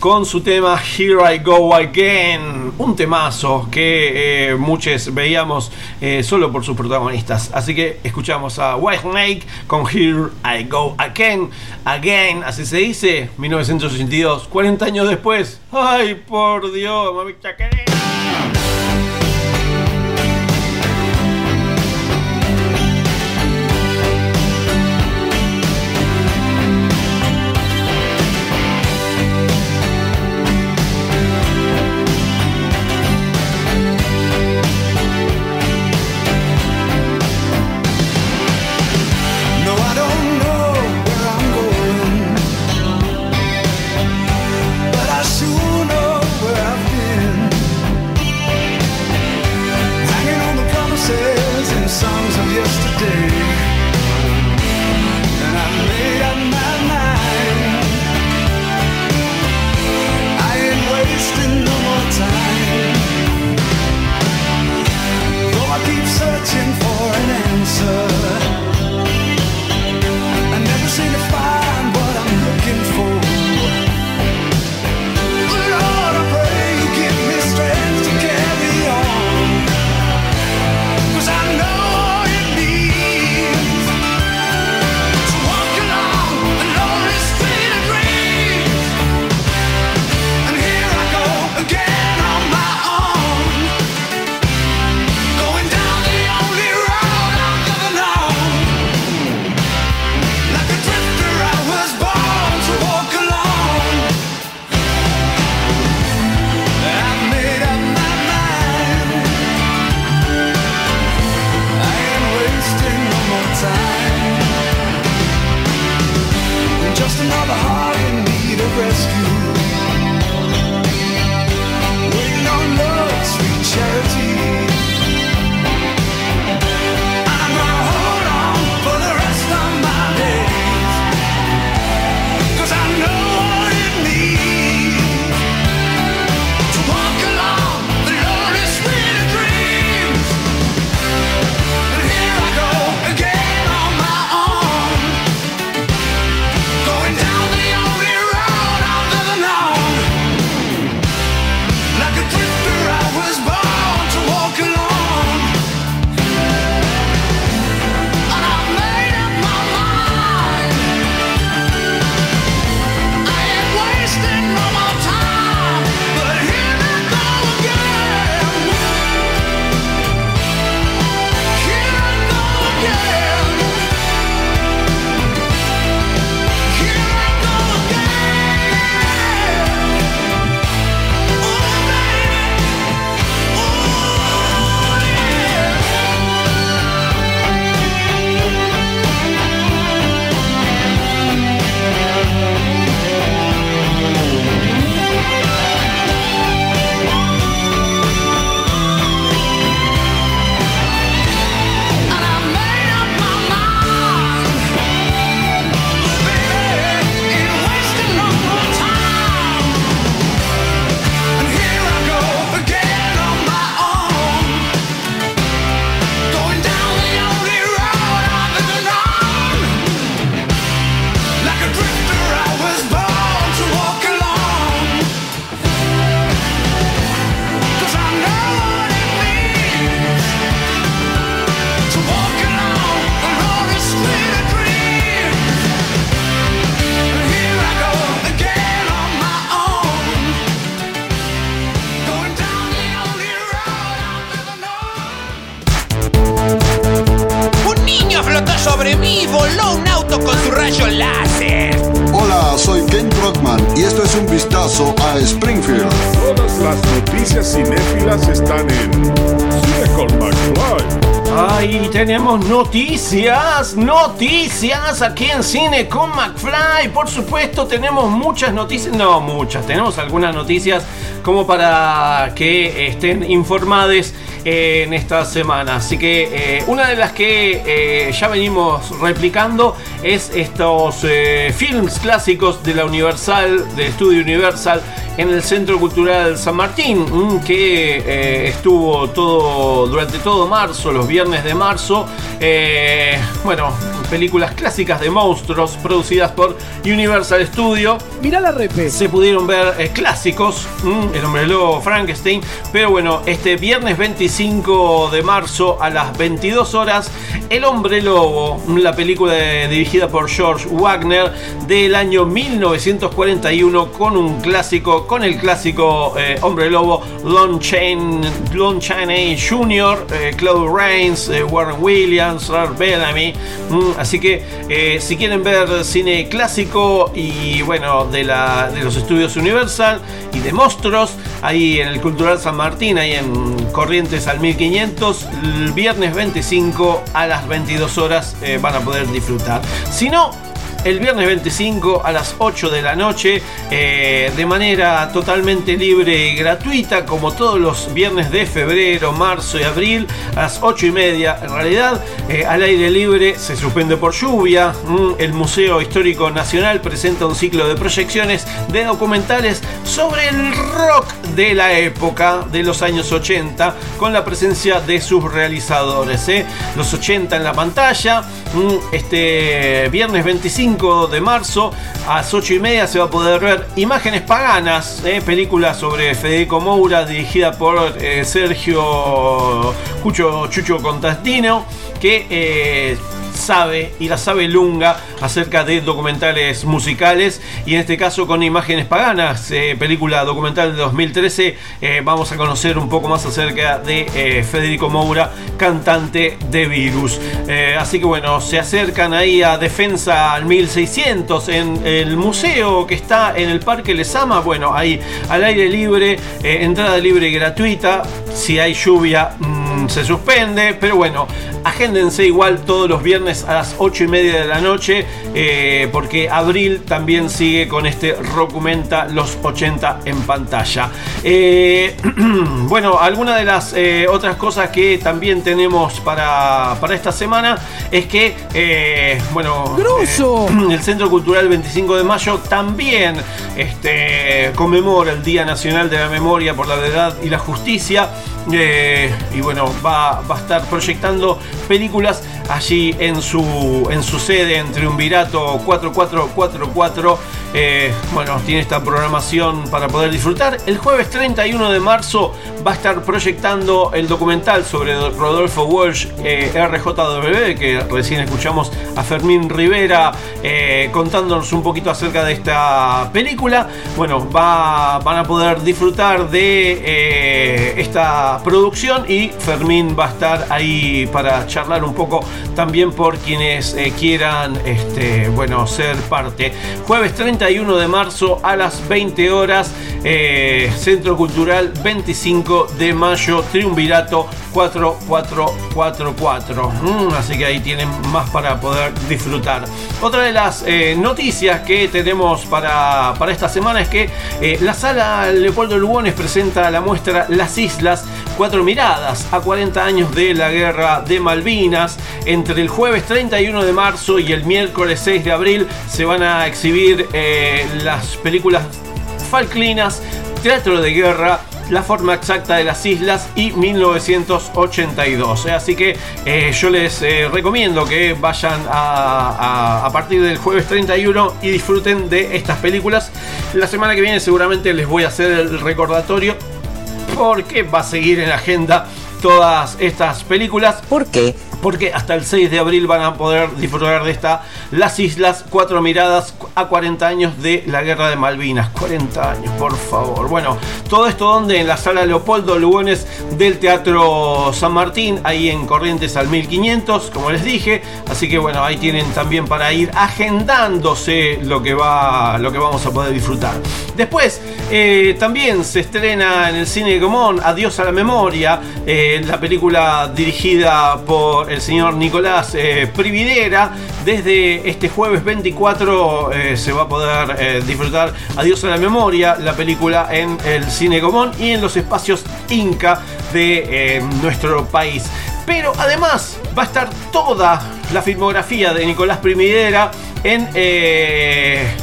Con su tema Here I Go Again, un temazo que eh, muchos veíamos eh, solo por sus protagonistas. Así que escuchamos a White Snake con Here I Go Again, Again, así se dice, 1982, 40 años después. Ay, por Dios, mamita querida. Noticias, noticias aquí en Cine con McFly. Por supuesto, tenemos muchas noticias, no muchas, tenemos algunas noticias como para que estén informados en esta semana. Así que eh, una de las que eh, ya venimos replicando es estos eh, films clásicos de la Universal, de Estudio Universal, en el Centro Cultural San Martín, mm, que eh, estuvo todo durante todo marzo, los viernes de marzo. Eh, bueno, películas clásicas de monstruos producidas por Universal Studio. Mirá la repe. Se pudieron ver eh, clásicos, mm, El Hombre Lobo, Frankenstein, pero bueno, este viernes 25 de marzo a las 22 horas, El Hombre Lobo, la película de- dirigida por George Wagner del año 1941 con un clásico, con el clásico eh, Hombre Lobo, Lon, Chain, Lon Chaney Jr., eh, Claude Rains, Warren Williams, Ralph Bellamy. Mm, así que eh, si quieren ver cine clásico y bueno, de, la, de los estudios Universal y de monstruos, ahí en el Cultural San Martín, ahí en Corrientes al 1500, el viernes 25 a las 22 horas eh, van a poder disfrutar. Si no, el viernes 25 a las 8 de la noche eh, de manera totalmente libre y gratuita como todos los viernes de febrero, marzo y abril a las 8 y media en realidad eh, al aire libre se suspende por lluvia Mm, el Museo Histórico Nacional presenta un ciclo de proyecciones de documentales sobre el rock de la época de los años 80 con la presencia de sus realizadores ¿eh? los 80 en la pantalla Mm, este viernes 25 de marzo a las 8 y media se va a poder ver Imágenes Paganas, eh, película sobre Federico Moura dirigida por eh, Sergio Cucho Chucho Contastino, que eh, sabe y la sabe lunga acerca de documentales musicales y en este caso con Imágenes Paganas, eh, película documental de 2013, eh, vamos a conocer un poco más acerca de eh, Federico Moura, cantante de Virus. Así que bueno, se acercan ahí a Defensa al 1600 en el museo que está en el Parque Lesama, bueno, ahí al aire libre, entrada libre gratuita, si hay lluvia mm, se suspende, pero bueno, agéndense igual todos los viernes a las 8 y media de la noche, eh, porque Abril también sigue con este Rocumenta los 80 en pantalla. Eh, bueno, alguna de las eh, otras cosas que también tenemos para, para esta semana es que, bueno, el Centro Cultural 25 de Mayo también este, conmemora el Día Nacional de la Memoria por la Verdad y la Justicia. Eh, y bueno, va, va a estar proyectando películas allí en su, en su sede en Triunvirato 4444. Eh, bueno, tiene esta programación para poder disfrutar. El jueves 31 de marzo va a estar proyectando el documental sobre Rodolfo Walsh, eh, RJW, que recién escuchamos a Fermín Rivera eh, contándonos un poquito acerca de esta película. Bueno, va, van a poder disfrutar de eh, producción y Fermín va a estar ahí para charlar un poco también por quienes eh, quieran este, bueno, ser parte. Jueves 31 de marzo a las 20 horas, eh, Centro Cultural 25 de mayo, Triunvirato 4444. Mm, así que ahí tienen más para poder disfrutar. Otra de las eh, noticias que tenemos para, para esta semana es que eh, la sala Leopoldo Lugones presenta la muestra Las Islas, cuatro miradas a 40 años de la guerra de Malvinas. Entre el jueves 31 de marzo y el miércoles 6 de abril se van a exhibir las películas Falklinas, Teatro de Guerra, la forma exacta de las islas y 1982. Eh, Así que eh, yo les eh, recomiendo que vayan a, partir del jueves 31 y disfruten de estas películas. La semana que viene seguramente les voy a hacer el recordatorio porque va a seguir en la agenda todas estas películas. ¿Por qué? Porque hasta el 6 de abril van a poder disfrutar de esta Las Islas, cuatro miradas a 40 años de la Guerra de Malvinas. 40 años, por favor. Bueno, todo esto donde en la sala Leopoldo Lugones del Teatro San Martín, ahí en Corrientes al 1500, como les dije. Así que bueno, ahí tienen también para ir agendándose lo que va, lo que vamos a poder disfrutar. Después, eh, también se estrena en el cine Gomón Adiós a la Memoria, eh, la película dirigida por el señor Nicolás eh, Prividera. Desde este jueves 24 eh, se va a poder eh, disfrutar Adiós a la Memoria, la película en el Cine Gomón y en los espacios Inca de nuestro país. Pero además va a estar toda la filmografía de Nicolás Primidera en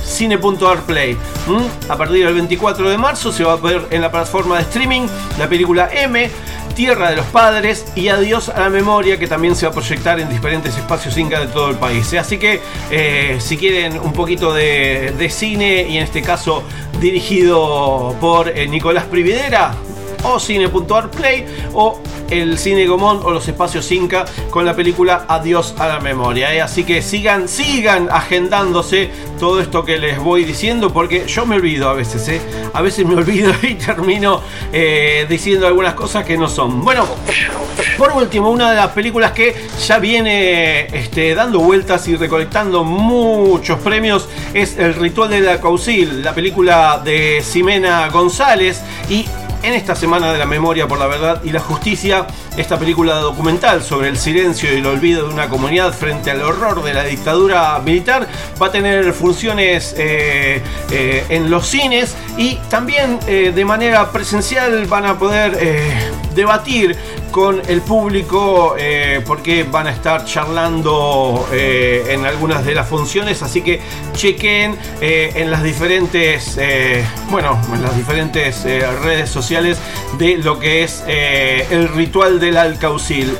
cine.arplay. ¿m? A partir del 24 de marzo se va a ver en la plataforma de streaming la película M, Tierra de los Padres y Adiós a la Memoria, que también se va a proyectar en diferentes espacios Inca de todo el país. Así que eh, si quieren un poquito de, de cine y en este caso dirigido por eh, Nicolás Prividera, o cine.arplay o el cine Gomón o los espacios Inca con la película Adiós a la memoria. ¿eh? Así que sigan, sigan agendándose todo esto que les voy diciendo porque yo me olvido a veces, ¿eh? a veces me olvido y termino eh, diciendo algunas cosas que no son. Bueno, por último, una de las películas que ya viene este, dando vueltas y recolectando muchos premios es El Ritual de la Caucil, la película de Ximena González y en esta Semana de la Memoria por la Verdad y la Justicia, esta película documental sobre el silencio y el olvido de una comunidad frente al horror de la dictadura militar va a tener funciones eh, eh, en los cines y también eh, de manera presencial van a poder eh, debatir con el público eh, porque van a estar charlando en algunas de las funciones. Así que chequen en las diferentes bueno en las diferentes redes sociales de lo que es el ritual del alcaucil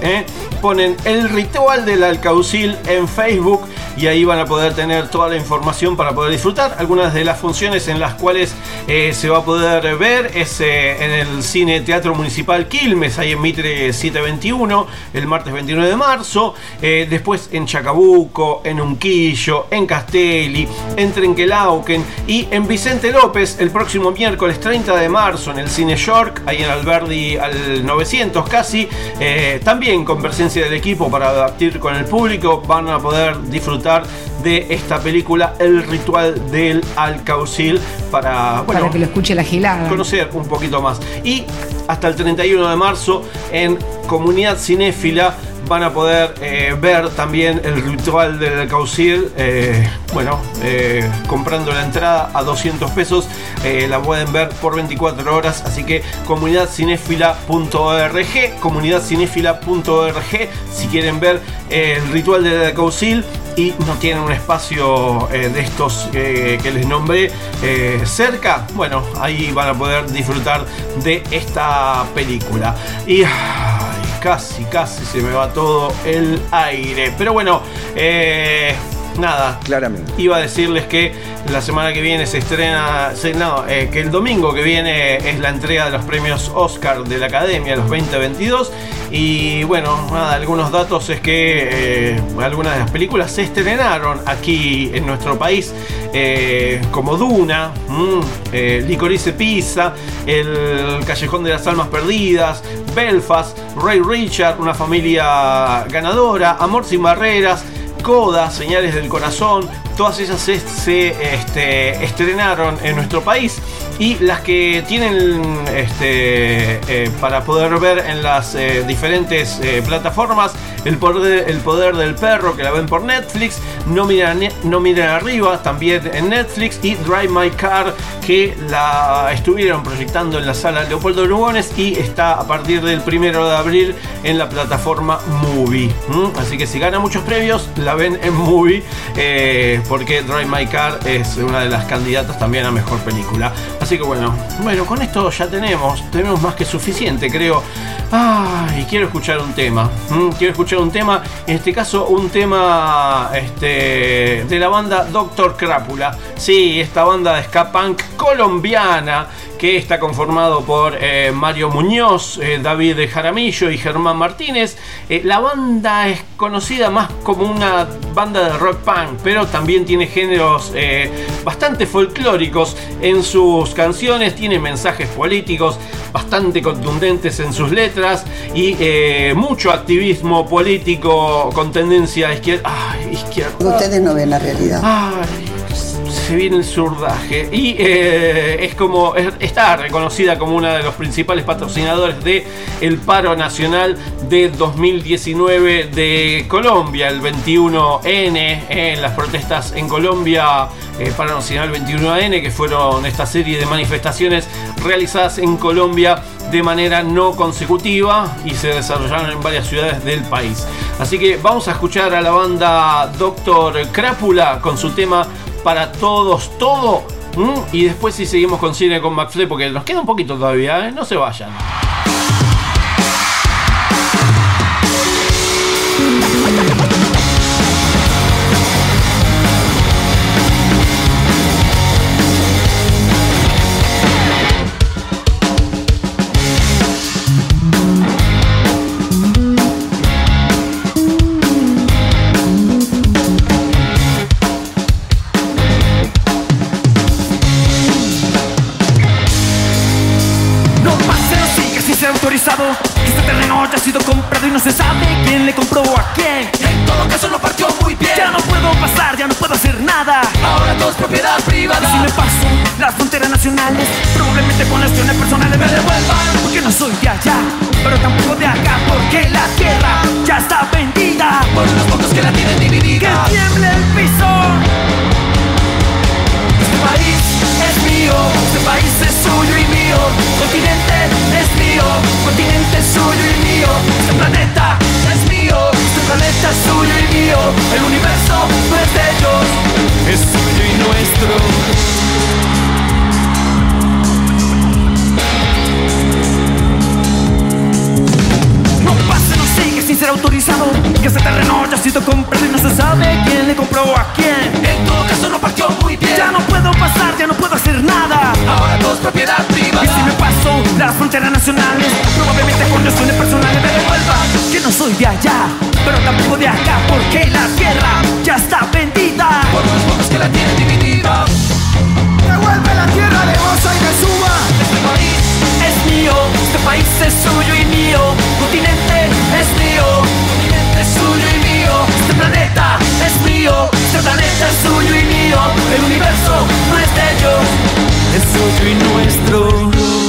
ponen el ritual del alcaucil en Facebook y ahí van a poder tener toda la información para poder disfrutar algunas de las funciones en las cuales eh, se va a poder ver es eh, en el cine Teatro Municipal Quilmes ahí en Mitre 721 el martes 29 de marzo eh, después en Chacabuco en Unquillo en Castelli en Trenquelauquen y en Vicente López el próximo miércoles 30 de marzo en el Cine York ahí en Alberdi al 900 casi también con presencia del equipo para adaptar con el público van a poder disfrutar de esta película El Ritual del Alcaucil para, bueno, para que lo escuche la gilada. conocer un poquito más. Y hasta el 31 de marzo en Comunidad Cinéfila van a poder eh, ver también el ritual del Alcaucil. eh, bueno, eh, comprando la entrada a 200 pesos, la pueden ver por 24 horas. Así que comunidadcinéfila.org, comunidadcinéfila.org, si quieren ver el ritual del Alcaucil y no tienen un espacio de estos que les nombré cerca, bueno, ahí van a poder disfrutar de esta película. Y ay, casi, casi se me va todo el aire. Pero bueno, eh, nada. Claramente. Iba a decirles que la semana que viene se estrena, se- no, eh, que el domingo que viene es la entrega de los premios Oscar de la Academia, los 2022. Y bueno, nada, algunos datos es que eh, algunas de las películas se estrenaron aquí en nuestro país, eh, como Duna, mm, Licorice Pizza, El Callejón de las Almas Perdidas, Belfast, Ray Richard, Una familia ganadora, Amor sin barreras. Coda, Señales del Corazón, todas ellas se, este, estrenaron en nuestro país y las que tienen este, eh, para poder ver en las eh, diferentes eh, plataformas, el poder, el poder del perro que la ven por Netflix, no miren, no miren arriba también en Netflix y Drive My Car que la estuvieron proyectando en la sala Leopoldo Lugones y está a partir del primero de abril en la plataforma Movie. Así que si gana muchos premios, la ven en Movie porque Drive My Car es una de las candidatas también a mejor película. Así que bueno, bueno, con esto ya tenemos, tenemos más que suficiente, creo, Ay, quiero escuchar un tema. Mm, quiero escuchar un tema. En este caso, un tema este, de la banda Doctor Crápula. Sí, esta banda de ska punk colombiana que está conformado por eh, Mario Muñoz, eh, David Jaramillo y Germán Martínez. Eh, la banda es conocida más como una banda de rock punk, pero también tiene géneros bastante folclóricos en sus canciones, tiene mensajes políticos bastante contundentes en sus letras y eh, mucho activismo político con tendencia a izquierda. Ay, izquierda. Ustedes no ven la realidad se viene el surdaje. Y eh, es como. Está reconocida como una de los principales patrocinadores de el paro nacional de 2019 de Colombia, el 21N, eh, en las protestas en Colombia, eh, paro nacional 21N, que fueron esta serie de manifestaciones realizadas en Colombia de manera no consecutiva y se desarrollaron en varias ciudades del país. Así que vamos a escuchar a la banda Doctor Crápula con su tema para todos, todo. Y después si seguimos con cine con McFly, porque nos queda un poquito todavía, ¿eh? no se vayan. propio y nuestro.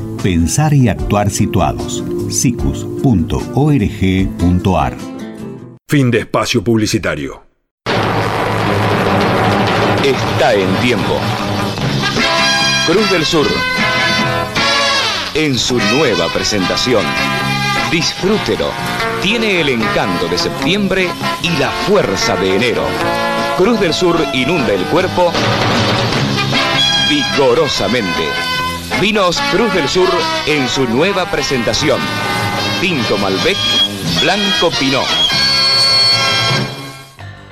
pensar y actuar situados. sicus.org.ar Fin de espacio publicitario. Está en tiempo. Cruz del Sur. En su nueva presentación. Disfrútelo. Tiene el encanto de septiembre y la fuerza de enero. Cruz del Sur inunda el cuerpo vigorosamente. Vinos Cruz del Sur en su nueva presentación. Tinto Malbec, Blanco Pinot.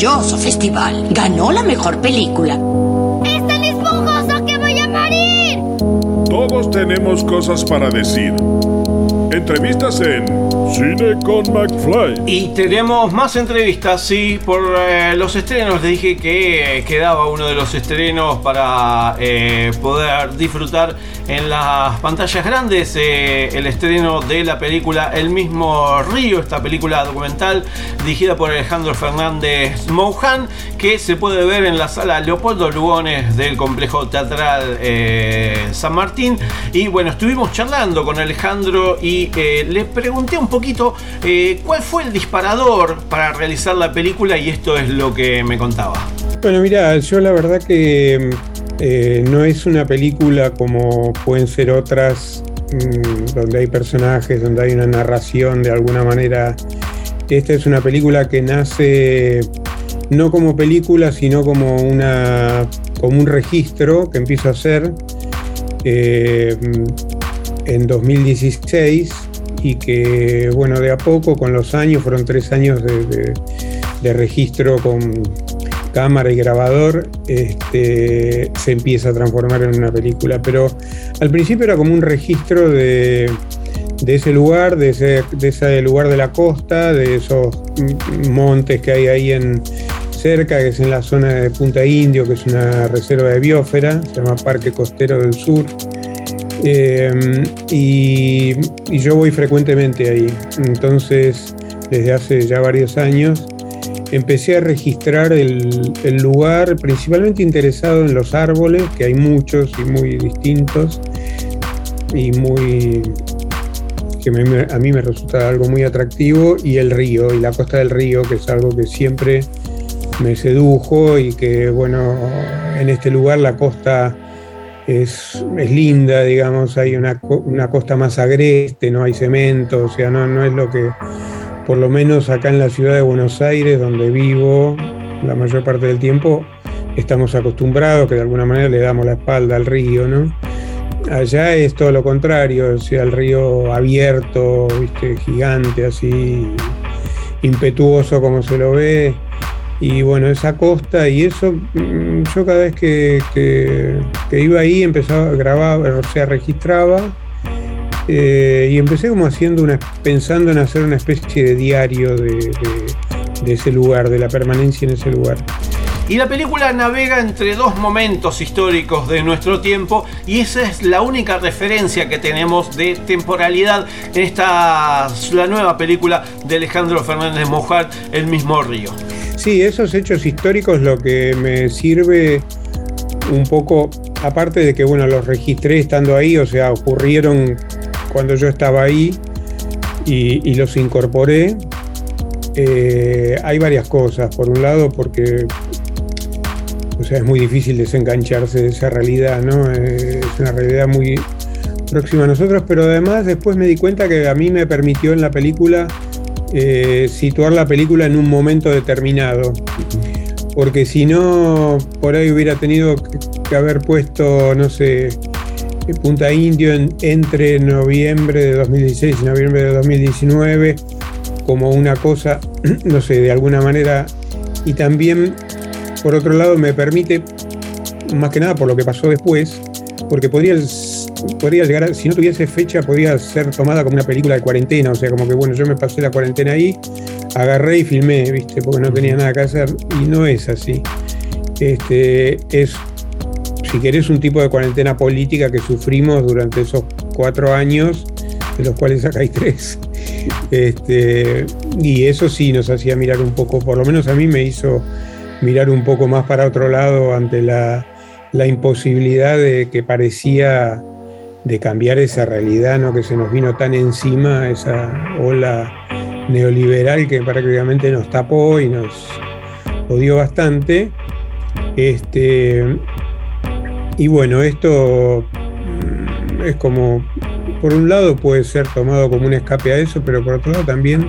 Maravilloso festival. Ganó la mejor película. ¡Es tan esponjoso que voy a morir! Todos tenemos cosas para decir. Entrevistas en Cine con McFly. Y tenemos más entrevistas, sí, por eh, los estrenos. Les dije que quedaba uno de los estrenos para eh, poder disfrutar en las pantallas grandes. eh, el estreno de la película El mismo Río, esta película documental dirigida por Alejandro Fernández Moujan, que se puede ver en la sala Leopoldo Lugones del complejo teatral San Martín. Y bueno, estuvimos charlando con Alejandro y le pregunté un eh, cuál fue el disparador para realizar la película y esto es lo que me contaba. Bueno, mira, yo la verdad que eh, no es una película como pueden ser otras, mm, donde hay personajes, donde hay una narración de alguna manera. Esta es una película que nace no como película, sino como, una, como un registro que empiezo a hacer eh, en 2016 y que, bueno, de a poco, con los años, fueron tres años de, registro con cámara y grabador, este, se empieza a transformar en una película. Pero al principio era como un registro de, de ese lugar, de ese, de ese lugar de la costa, de esos montes que hay ahí en cerca, que es en la zona de Punta Indio, que es una reserva de biosfera, se llama Parque Costero del Sur. Eh, y, yo voy frecuentemente ahí, entonces desde hace ya varios años. empecé a registrar el, lugar, principalmente interesado en los árboles, que hay muchos y muy distintos, y muy que a mí me resulta algo muy atractivo, y el río, y la costa del río, que es algo que siempre me sedujo y que, bueno, en este lugar la costa es, es linda, digamos, hay una, una, costa más agreste, no hay cemento, o sea, no, no es lo que, por lo menos acá en la ciudad de Buenos Aires, donde vivo la mayor parte del tiempo, estamos acostumbrados que de alguna manera le damos la espalda al río, ¿no? Allá es todo lo contrario, el río abierto, ¿viste? gigante, así, impetuoso como se lo ve. Y bueno, esa costa y eso, mm, yo cada vez que, que, iba ahí empezaba a grabar, o sea, registraba eh, y empecé como haciendo una, pensando en hacer una especie de diario de, de, ese lugar, de la permanencia en ese lugar. Y la película navega entre dos momentos históricos de nuestro tiempo y esa es la única referencia que tenemos de temporalidad en esta la nueva película de Alejandro Fernández Mojar, El mismo río. Sí, esos hechos históricos lo que me sirve un poco, aparte de que bueno, los registré estando ahí, o sea, ocurrieron cuando yo estaba ahí y, los incorporé. Eh, hay varias cosas. Por un lado, porque o sea, es muy difícil desengancharse de esa realidad, ¿no? Es una realidad muy próxima a nosotros, pero además después me di cuenta que a mí me permitió en la película eh, situar la película en un momento determinado. Porque si no, por ahí hubiera tenido que haber puesto, no sé, Punta Indio en, entre noviembre de 2016 y noviembre de 2019, como una cosa, no sé, de alguna manera. Y también por otro lado, me permite, más que nada por lo que pasó después, porque podría, podría llegar, si no tuviese fecha, podría ser tomada como una película de cuarentena, o sea, como que bueno, yo me pasé la cuarentena ahí, agarré y filmé, ¿viste? Porque no tenía nada que hacer, y no es así. Este, es, si querés, un tipo de cuarentena política que sufrimos durante esos cuatro años, de los cuales acá hay tres. Este, y eso sí nos hacía mirar un poco, por lo menos a mí me hizo mirar un poco más para otro lado ante la, la imposibilidad de que parecía de cambiar esa realidad ¿no? que se nos vino tan encima, esa ola neoliberal que prácticamente nos tapó y nos odió bastante. Este, y bueno, esto mm, es como, por un lado puede ser tomado como un escape a eso, pero por otro lado también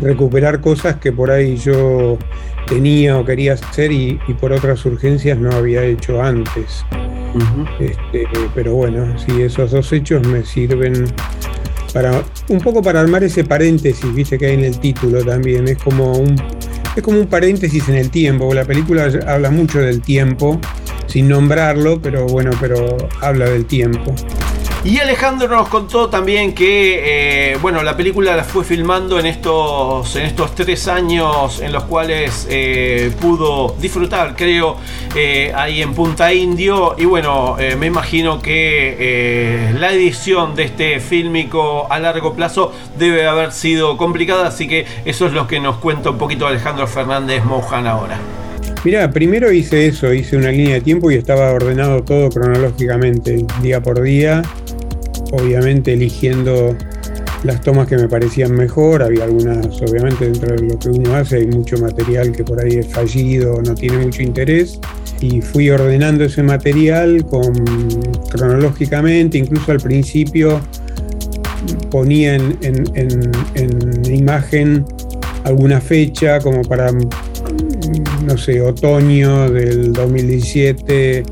recuperar cosas que por ahí yo tenía o quería hacer y, por otras urgencias no había hecho antes. Este, pero bueno, sí, esos dos hechos me sirven para un poco para armar ese paréntesis, viste que hay en el título también, es como un es como un paréntesis en el tiempo, la película habla mucho del tiempo, sin nombrarlo, pero bueno, pero habla del tiempo. Y Alejandro nos contó también que, eh, bueno, la película la fue filmando en estos, en estos tres años en los cuales eh, pudo disfrutar, creo, eh, ahí en Punta Indio. Y bueno, me imagino que la edición de este fílmico a largo plazo debe haber sido complicada, así que eso es lo que nos cuenta un poquito Alejandro Fernández Mojan ahora. Mira, primero hice eso, hice una línea de tiempo y estaba ordenado todo cronológicamente, día por día obviamente eligiendo las tomas que me parecían mejor, había algunas, obviamente dentro de lo que uno hace hay mucho material que por ahí es fallido, no tiene mucho interés, y fui ordenando ese material cronológicamente, incluso al principio ponía en, en imagen alguna fecha como para, no sé, otoño del 2017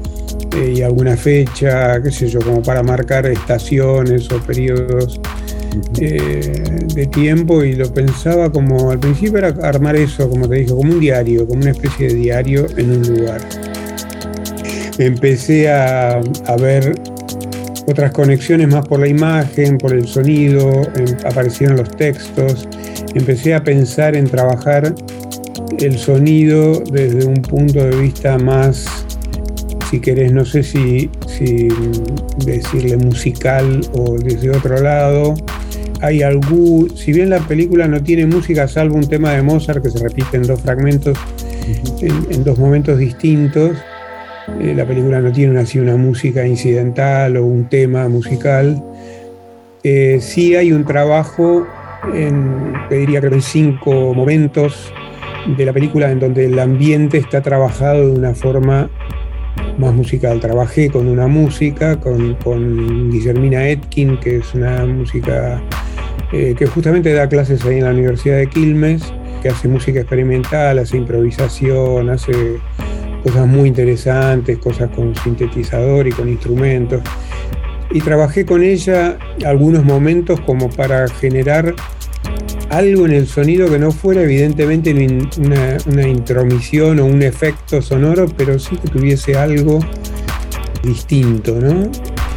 y alguna fecha, qué sé yo, como para marcar estaciones o periodos eh, de tiempo y lo pensaba como, al principio era armar eso, como te dije, como un diario, como una especie de diario en un lugar. Empecé a, a ver otras conexiones más por la imagen, por el sonido, aparecieron los textos, empecé a pensar en trabajar el sonido desde un punto de vista más si querés, no sé si, decirle musical o desde otro lado, hay algún, si bien la película no tiene música salvo un tema de Mozart que se repite en dos fragmentos, en, en dos momentos distintos, eh, la película no tiene así una música incidental o un tema musical. Eh, sí hay un trabajo, en, te diría que en cinco momentos de la película en donde el ambiente está trabajado de una forma más musical. Trabajé con una música, con, con Guillermina Etkin, que es una música eh, que justamente da clases ahí en la Universidad de Quilmes, que hace música experimental, hace improvisación, hace cosas muy interesantes, cosas con sintetizador y con instrumentos. Y trabajé con ella algunos momentos como para generar algo en el sonido que no fuera evidentemente una, una intromisión o un efecto sonoro, pero sí que tuviese algo distinto, ¿no?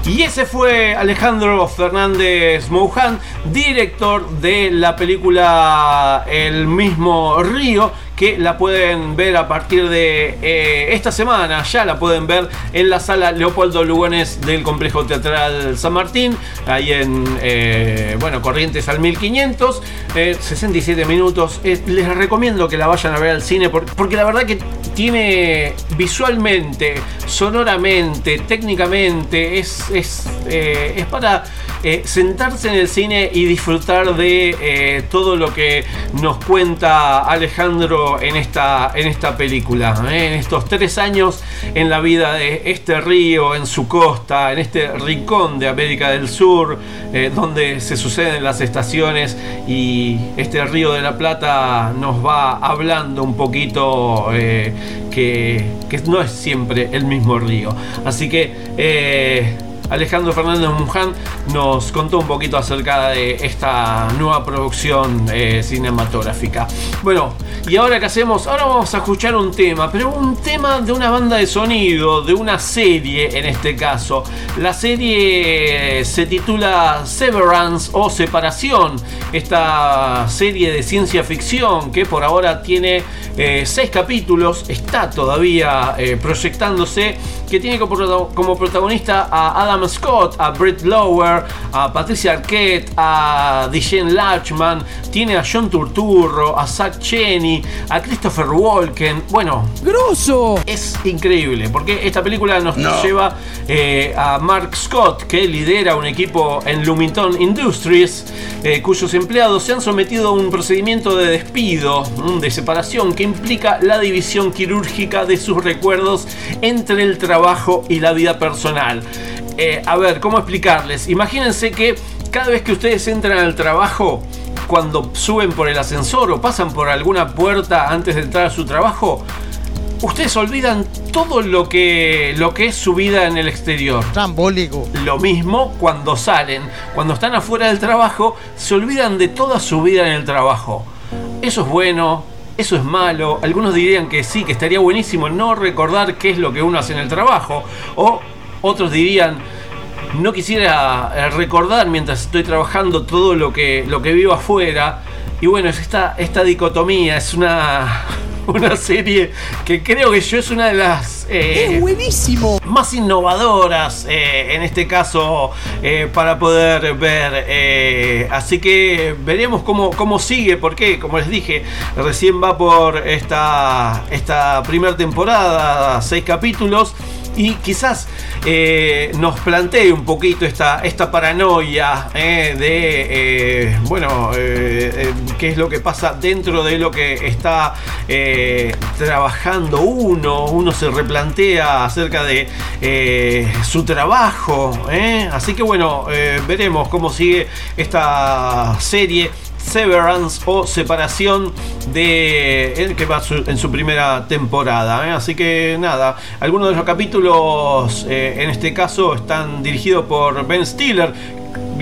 Y ese fue Alejandro Fernández Moujan, director de la película El mismo río, que la pueden ver a partir de eh, esta semana, ya la pueden ver en la sala Leopoldo Lugones del Complejo Teatral San Martín, ahí en, eh, bueno, Corrientes al 1500, 67 eh, minutos. les recomiendo que la vayan a ver al cine porque la verdad que tiene visualmente, sonoramente, técnicamente, es, es, es para sentarse en el cine y disfrutar de todo lo que nos cuenta Alejandro en esta, en esta película. ¿eh? En estos tres años en la vida de este río, en su costa, en este rincón de América del Sur, eh, donde se suceden las estaciones y este río de la Plata nos va hablando un poquito eh, que, que, no es siempre el mismo río. Así que Alejandro Fernández Muján nos contó un poquito acerca de esta nueva producción eh, cinematográfica. Bueno, ¿y ahora qué hacemos? Ahora vamos a escuchar un tema, pero un tema de una banda de sonido, de una serie en este caso. La serie se titula Severance o Separación, esta serie de ciencia ficción que por ahora tiene eh, seis capítulos, está todavía eh, proyectándose, que tiene como protagonista a Adam Scott, a Brett Lower, a Patricia Arquette, a Diane Lachman, tiene a John Turturro, a Zach Cheney, a Christopher Walken. Bueno, ¡Grosso! Es increíble porque esta película nos lleva eh, a Mark Scott, que lidera un equipo en Lumington Industries, eh, cuyos empleados se han sometido a un procedimiento de despido, de separación, que implica la división quirúrgica de sus recuerdos entre el trabajo y la vida personal. Eh, a ver, ¿cómo explicarles? Imagínense que cada vez que ustedes entran al trabajo, cuando suben por el ascensor o pasan por alguna puerta antes de entrar a su trabajo, ustedes olvidan todo lo que, lo que es su vida en el exterior. Trambólico. Lo mismo cuando salen. Cuando están afuera del trabajo, se olvidan de toda su vida en el trabajo. Eso es bueno, eso es malo. Algunos dirían que sí, que estaría buenísimo no recordar qué es lo que uno hace en el trabajo. O otros dirían, no quisiera eh, recordar mientras estoy trabajando todo lo que, lo que vivo afuera. Y bueno, es esta, esta dicotomía, es una, una serie que creo que yo es una de las eh, buenísimo. más innovadoras eh, en este caso para poder ver. así que veremos cómo, cómo sigue, porque como les dije, recién va por esta, esta primera temporada, seis capítulos y quizás eh, nos plantee un poquito esta, esta paranoia eh, de, eh, bueno, qué es lo que pasa dentro de lo que está trabajando uno, uno se replantea acerca de su trabajo, así que bueno, veremos cómo sigue esta serie Severance o Separación de que va en su primera temporada. ¿eh? Así que nada, algunos de los capítulos eh, en este caso están dirigidos por Ben Stiller,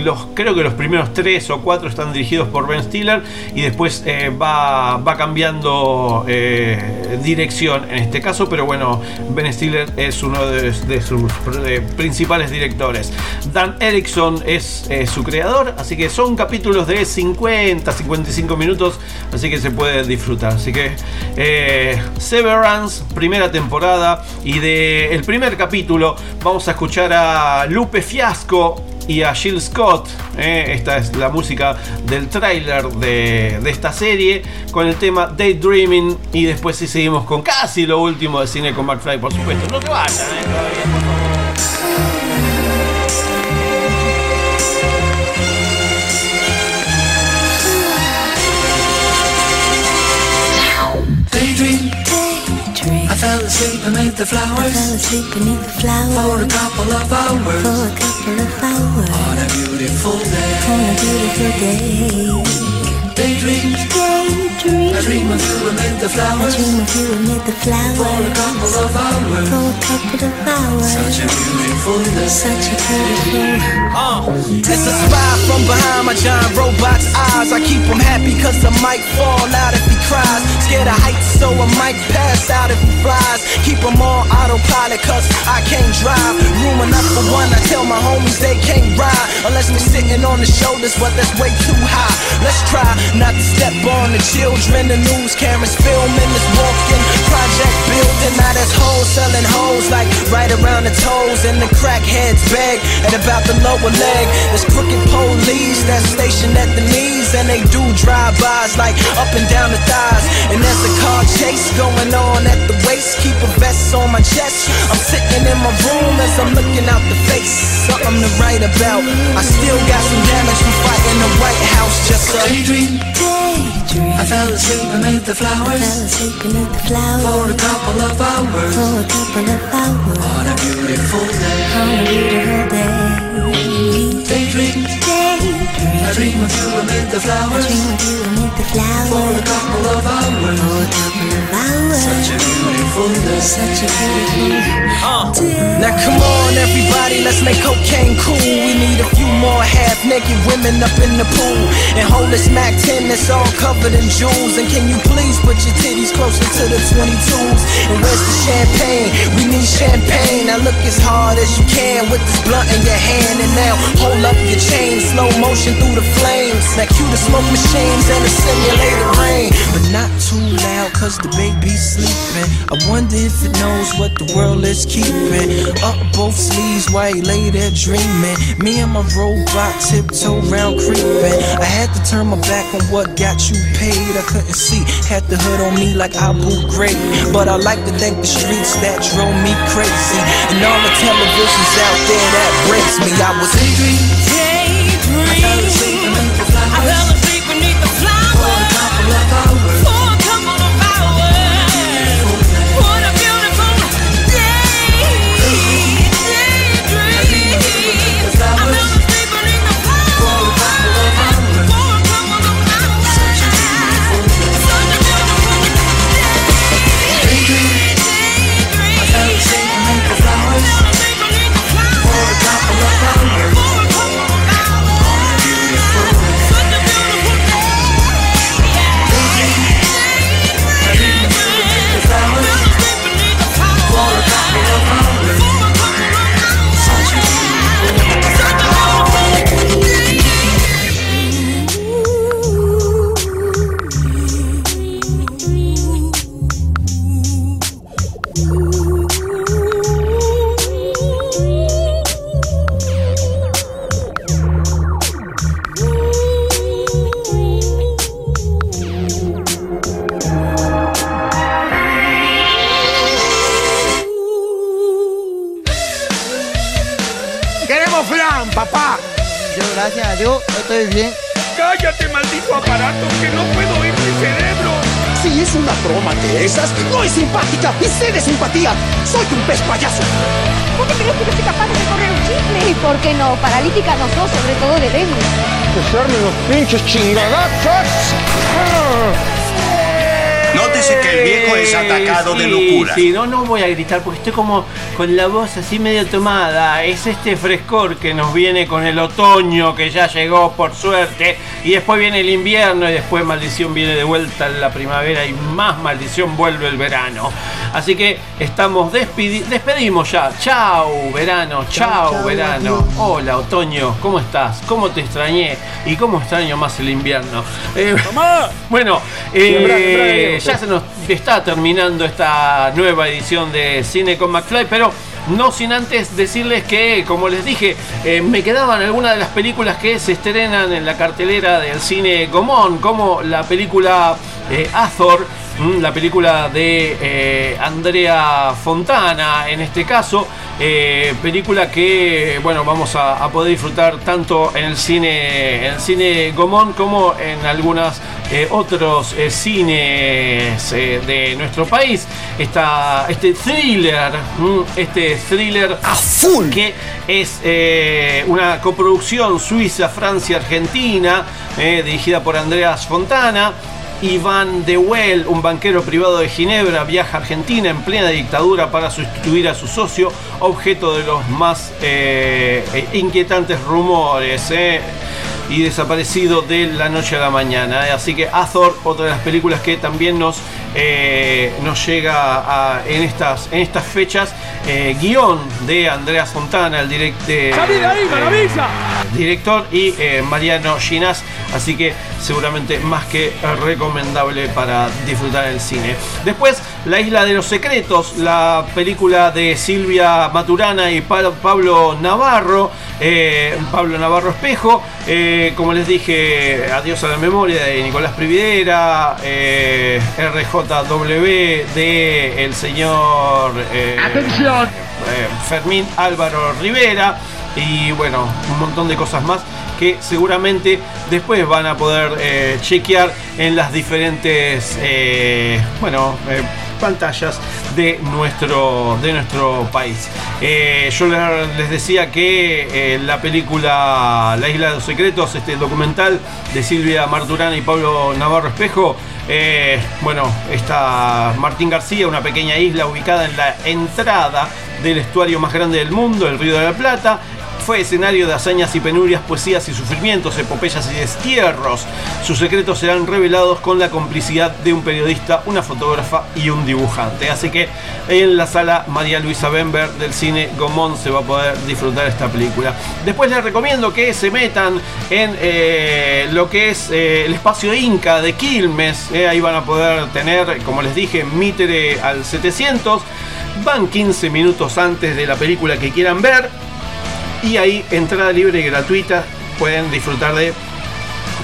los, creo que los primeros tres o cuatro están dirigidos por Ben Stiller y después eh, va, va, cambiando eh, dirección en este caso, pero bueno, Ben Stiller es uno de, sus principales directores. Dan Erickson es eh, su creador, así que son capítulos de 50, 55 minutos, así que se puede disfrutar. Así que Severance, primera temporada, y del el primer capítulo vamos a escuchar a Lupe Fiasco y a Jill Scott. eh, esta es la música del tráiler de, de esta serie con el tema Daydreaming y después sí seguimos con casi lo último de cine con McFly, por supuesto. No se vayan, eh. I fell asleep beneath the flowers. For a couple of hours. For a couple of hours. On a beautiful day. On a beautiful day. Daydream. I dream of you amid the flowers. I dream of you amid the flowers. For a couple of hours. For a couple of hours. Such a beautiful day. Such a beautiful Uh, it's a spy from behind my giant robot's eyes. I keep him happy cause I might fall out if he cries. Scared of heights, so I might out if he flies. Keep him on autopilot cause I can't drive. Room enough for one, I tell my homies they can't ride. Unless we're sitting on the shoulders, but that's way too high. Let's try not to step on the children. The news cameras filming this walking project building. Now there's hoes selling hoes like right around the toes. And the crackheads beg at about the lower leg. There's crooked police that's stationed at the knees. And they do drive-bys like up and down the thighs. And there's a car chase going on at the waist. Keep a vest on my chest. I'm sitting in my room as I'm looking out the face. Something to write about. I still got some damage from fighting the White House. Just a Daydream dream. I fell asleep beneath the flowers. I fell asleep beneath the flowers. For a couple of hours. For a couple of hours. On a beautiful day. On a beautiful day. Daydream. Daydream. I dream of you amid the flowers. I dream of for a couple of hours. Such a beautiful day. Such a Uh, now come on everybody, let's make cocaine cool. We need a few more half naked women up in the pool. And hold this Mac 10 that's all covered in jewels. And can you please put your titties closer to the 22s? And where's the champagne? We need champagne. Now look as hard as you can with this blunt in your hand. And now hold up your chain, slow motion through the flames. Now cue the smoke machines and the simulated rain. But not too loud, cause the baby's sleeping. I wonder if it knows what the world is keeping. Up both sleeves while he lay there dreaming. Me and my robot tiptoe round creeping. I had to turn my back on what got you paid. I couldn't see, had the hood on me like I Abu Ghraib. But I like to thank the streets that drove me crazy. And all the televisions out there that breaks me. I was I fell asleep beneath the flowers. I fell asleep a Bien. ¡Cállate, maldito aparato, que no puedo oír mi cerebro! Si es una broma de esas, no es simpática y sé de simpatía. Soy un pez payaso. ¿Por qué crees que no soy capaz de recorrer un chicle? ¿Y por qué no? Paralítica no sos, sobre todo de débil. Hacerme los pinches chingadazos. Nótese que el viejo es atacado de locura. Sí, no, no voy a gritar porque estoy como con la voz así medio tomada. Es este frescor que nos viene con el otoño que ya llegó por suerte. Y después viene el invierno y después maldición viene de vuelta la primavera y más maldición vuelve el verano. Así que estamos despedi despedimos ya. Chao verano, chao, verano. Hola otoño, ¿cómo estás? ¿Cómo te extrañé? ¿Y cómo extraño más el invierno? Eh, bueno, eh. Ya se nos está terminando esta nueva edición de Cine con McFly, pero no sin antes decirles que, como les dije, eh, me quedaban algunas de las películas que se estrenan en la cartelera del cine Gomón, como la película eh, Azor, la película de eh, Andrea Fontana, en este caso, película que, bueno, vamos a, a, poder disfrutar tanto en el cine, en el cine Gomón como en algunas eh, otros eh, cines eh, de nuestro país. Está este thriller, mm, este thriller azul que es una coproducción Suiza, Francia, Argentina, dirigida por Andreas Fontana. Iván de Well, un banquero privado de Ginebra, viaja a Argentina en plena dictadura para sustituir a su socio, objeto de los más inquietantes rumores y desaparecido de la noche a la mañana. Así que Azor, otra de las películas que también nos, eh, nos llega en, estas, en estas fechas, eh, guion de Andrea Fontana, el direct, director, y eh, Mariano Ginás. Así que seguramente más que recomendable para disfrutar el cine. Después, La Isla de los Secretos, la película de Silvia Maturana y Pablo Navarro, Pablo Navarro Espejo. Eh, como les dije, adiós a la memoria de Nicolás Prividera, eh, RJW de el señor eh, Fermín Álvaro Rivera y bueno, un montón de cosas más que seguramente después van a poder chequear en las diferentes bueno pantallas de nuestro, de nuestro país. Eh, yo les decía que eh, la película La Isla de los Secretos, este documental de Silvia Marturana y Pablo Navarro Espejo, eh, bueno, está Martín García, una pequeña isla ubicada en la entrada del estuario más grande del mundo, el Río de la Plata, fue escenario de hazañas y penurias, poesías y sufrimientos, epopeyas y destierros. Sus secretos serán revelados con la complicidad de un periodista, una fotógrafa y un dibujante. Así que en la sala María Luisa Bember del cine Gomón se va a poder disfrutar esta película. Después les recomiendo que se metan en eh, lo que es eh, el espacio Inca de Quilmes. Eh, ahí van a poder tener, como les dije, Mitre al 700. Van 15 minutos antes de la película que quieran ver y ahí, entrada libre y gratuita, pueden disfrutar de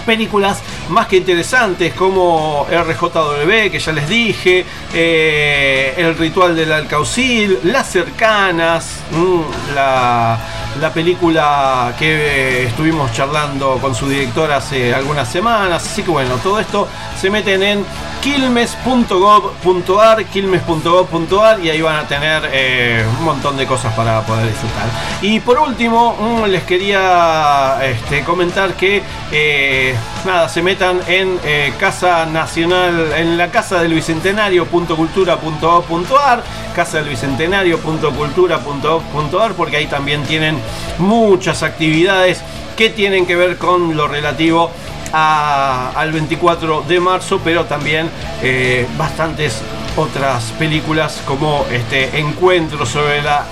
películas más que interesantes como RJW, que ya les dije, eh, El ritual del Alcaucil, Las cercanas, mm, la, la, película que estuvimos charlando con su director hace algunas semanas. Así que bueno, todo esto se meten en quilmes.gov.ar, quilmes.gov.ar y ahí van a tener eh, un montón de cosas para poder disfrutar. Y por último, mm, les quería este, comentar que eh, nada, se metan en eh, Casa Nacional, en la Casa del Bicentenario.cultura.gov.ar, Casa del Bicentenario.cultura.gov.ar, porque ahí también tienen muchas actividades que tienen que ver con lo relativo al 24 de marzo, pero también eh, bastantes otras películas como este encuentro sobre la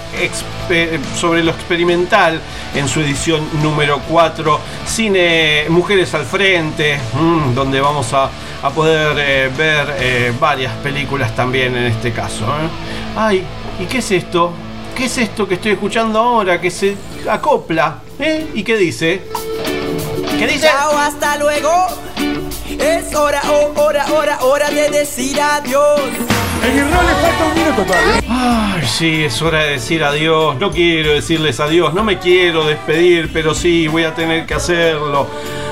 sobre lo experimental en su edición número 4 cine mujeres al frente mm, donde vamos a, poder eh, ver eh, varias películas también en este caso ay y qué es esto qué es esto que estoy escuchando ahora que se acopla y qué dice ¿Qué dice? Chao, hasta luego. Es hora, oh, hora, hora, hora de decir adiós. En el rol le falta un minuto todavía. Ay, sí, es hora de decir adiós. No quiero decirles adiós, no me quiero despedir, pero sí, voy a tener que hacerlo.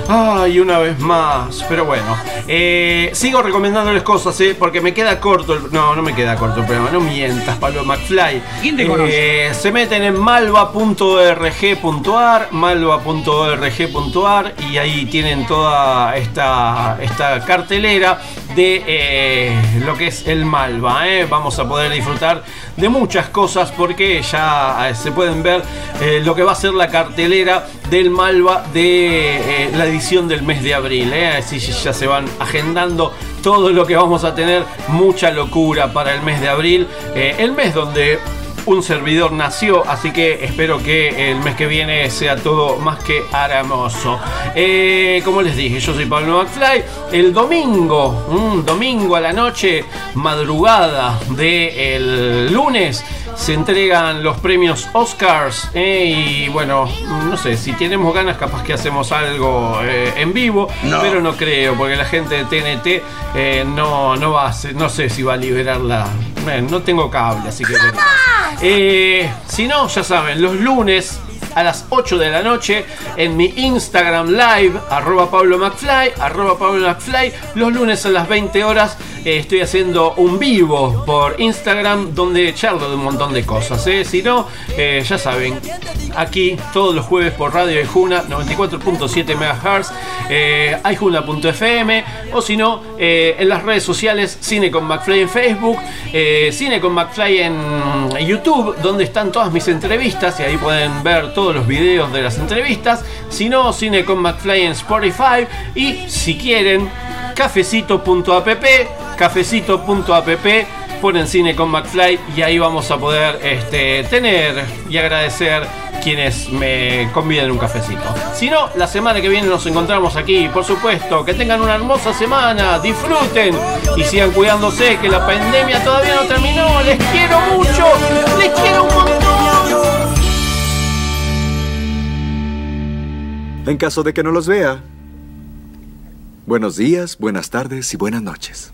Ay, una vez más. Pero bueno, eh, sigo recomendándoles cosas, ¿eh? Porque me queda corto el. No, no me queda corto el programa. No mientas, Pablo McFly. ¿Quién te conoce? Eh, se meten en malva.org.ar, malva.org.ar y ahí tienen toda esta, esta cartelera de eh, lo que es el Malva. Vamos a poder disfrutar de muchas cosas porque ya se pueden ver lo que va a ser la cartelera del Malva de la edición del mes de abril. Así ya se van agendando todo lo que vamos a tener. Mucha locura para el mes de abril. Eh, el mes donde un servidor nació, así que espero que el mes que viene sea todo más que hermoso. Eh, como les dije, yo soy Pablo McFly. El domingo, un domingo a la noche, madrugada del lunes, se entregan los premios Oscars. eh, y bueno, no sé, si tenemos ganas, capaz que hacemos algo eh, en vivo, pero no creo, porque la gente de TNT no, no va a hacer- no sé si va a liberar la. No tengo cable, así que. Eh, si no, ya saben, los lunes a las 8 de la noche en mi Instagram Live, arroba Pablo McFly, arroba Pablo. Los lunes a las 20 horas eh, estoy haciendo un vivo por Instagram donde charlo de un montón de cosas. ¿eh? Si no, eh, ya saben, aquí todos los jueves por Radio Aijuna 94.7 MHz, eh, aijuna.fm o si no, en las redes sociales Cine con McFly en Facebook, Cine con McFly en YouTube, donde están todas mis entrevistas y ahí pueden ver todos los videos de las entrevistas. Si no, Cine con McFly en Spotify y si quieren, cafecito.app, cafecito.app ponen cine con McFly y ahí vamos a poder este, tener y agradecer quienes me conviden un cafecito. Si no, la semana que viene nos encontramos aquí, por supuesto. Que tengan una hermosa semana, disfruten y sigan cuidándose, que la pandemia todavía no terminó. Les quiero mucho, les quiero un montón. En caso de que no los vea, buenos días, buenas tardes y buenas noches.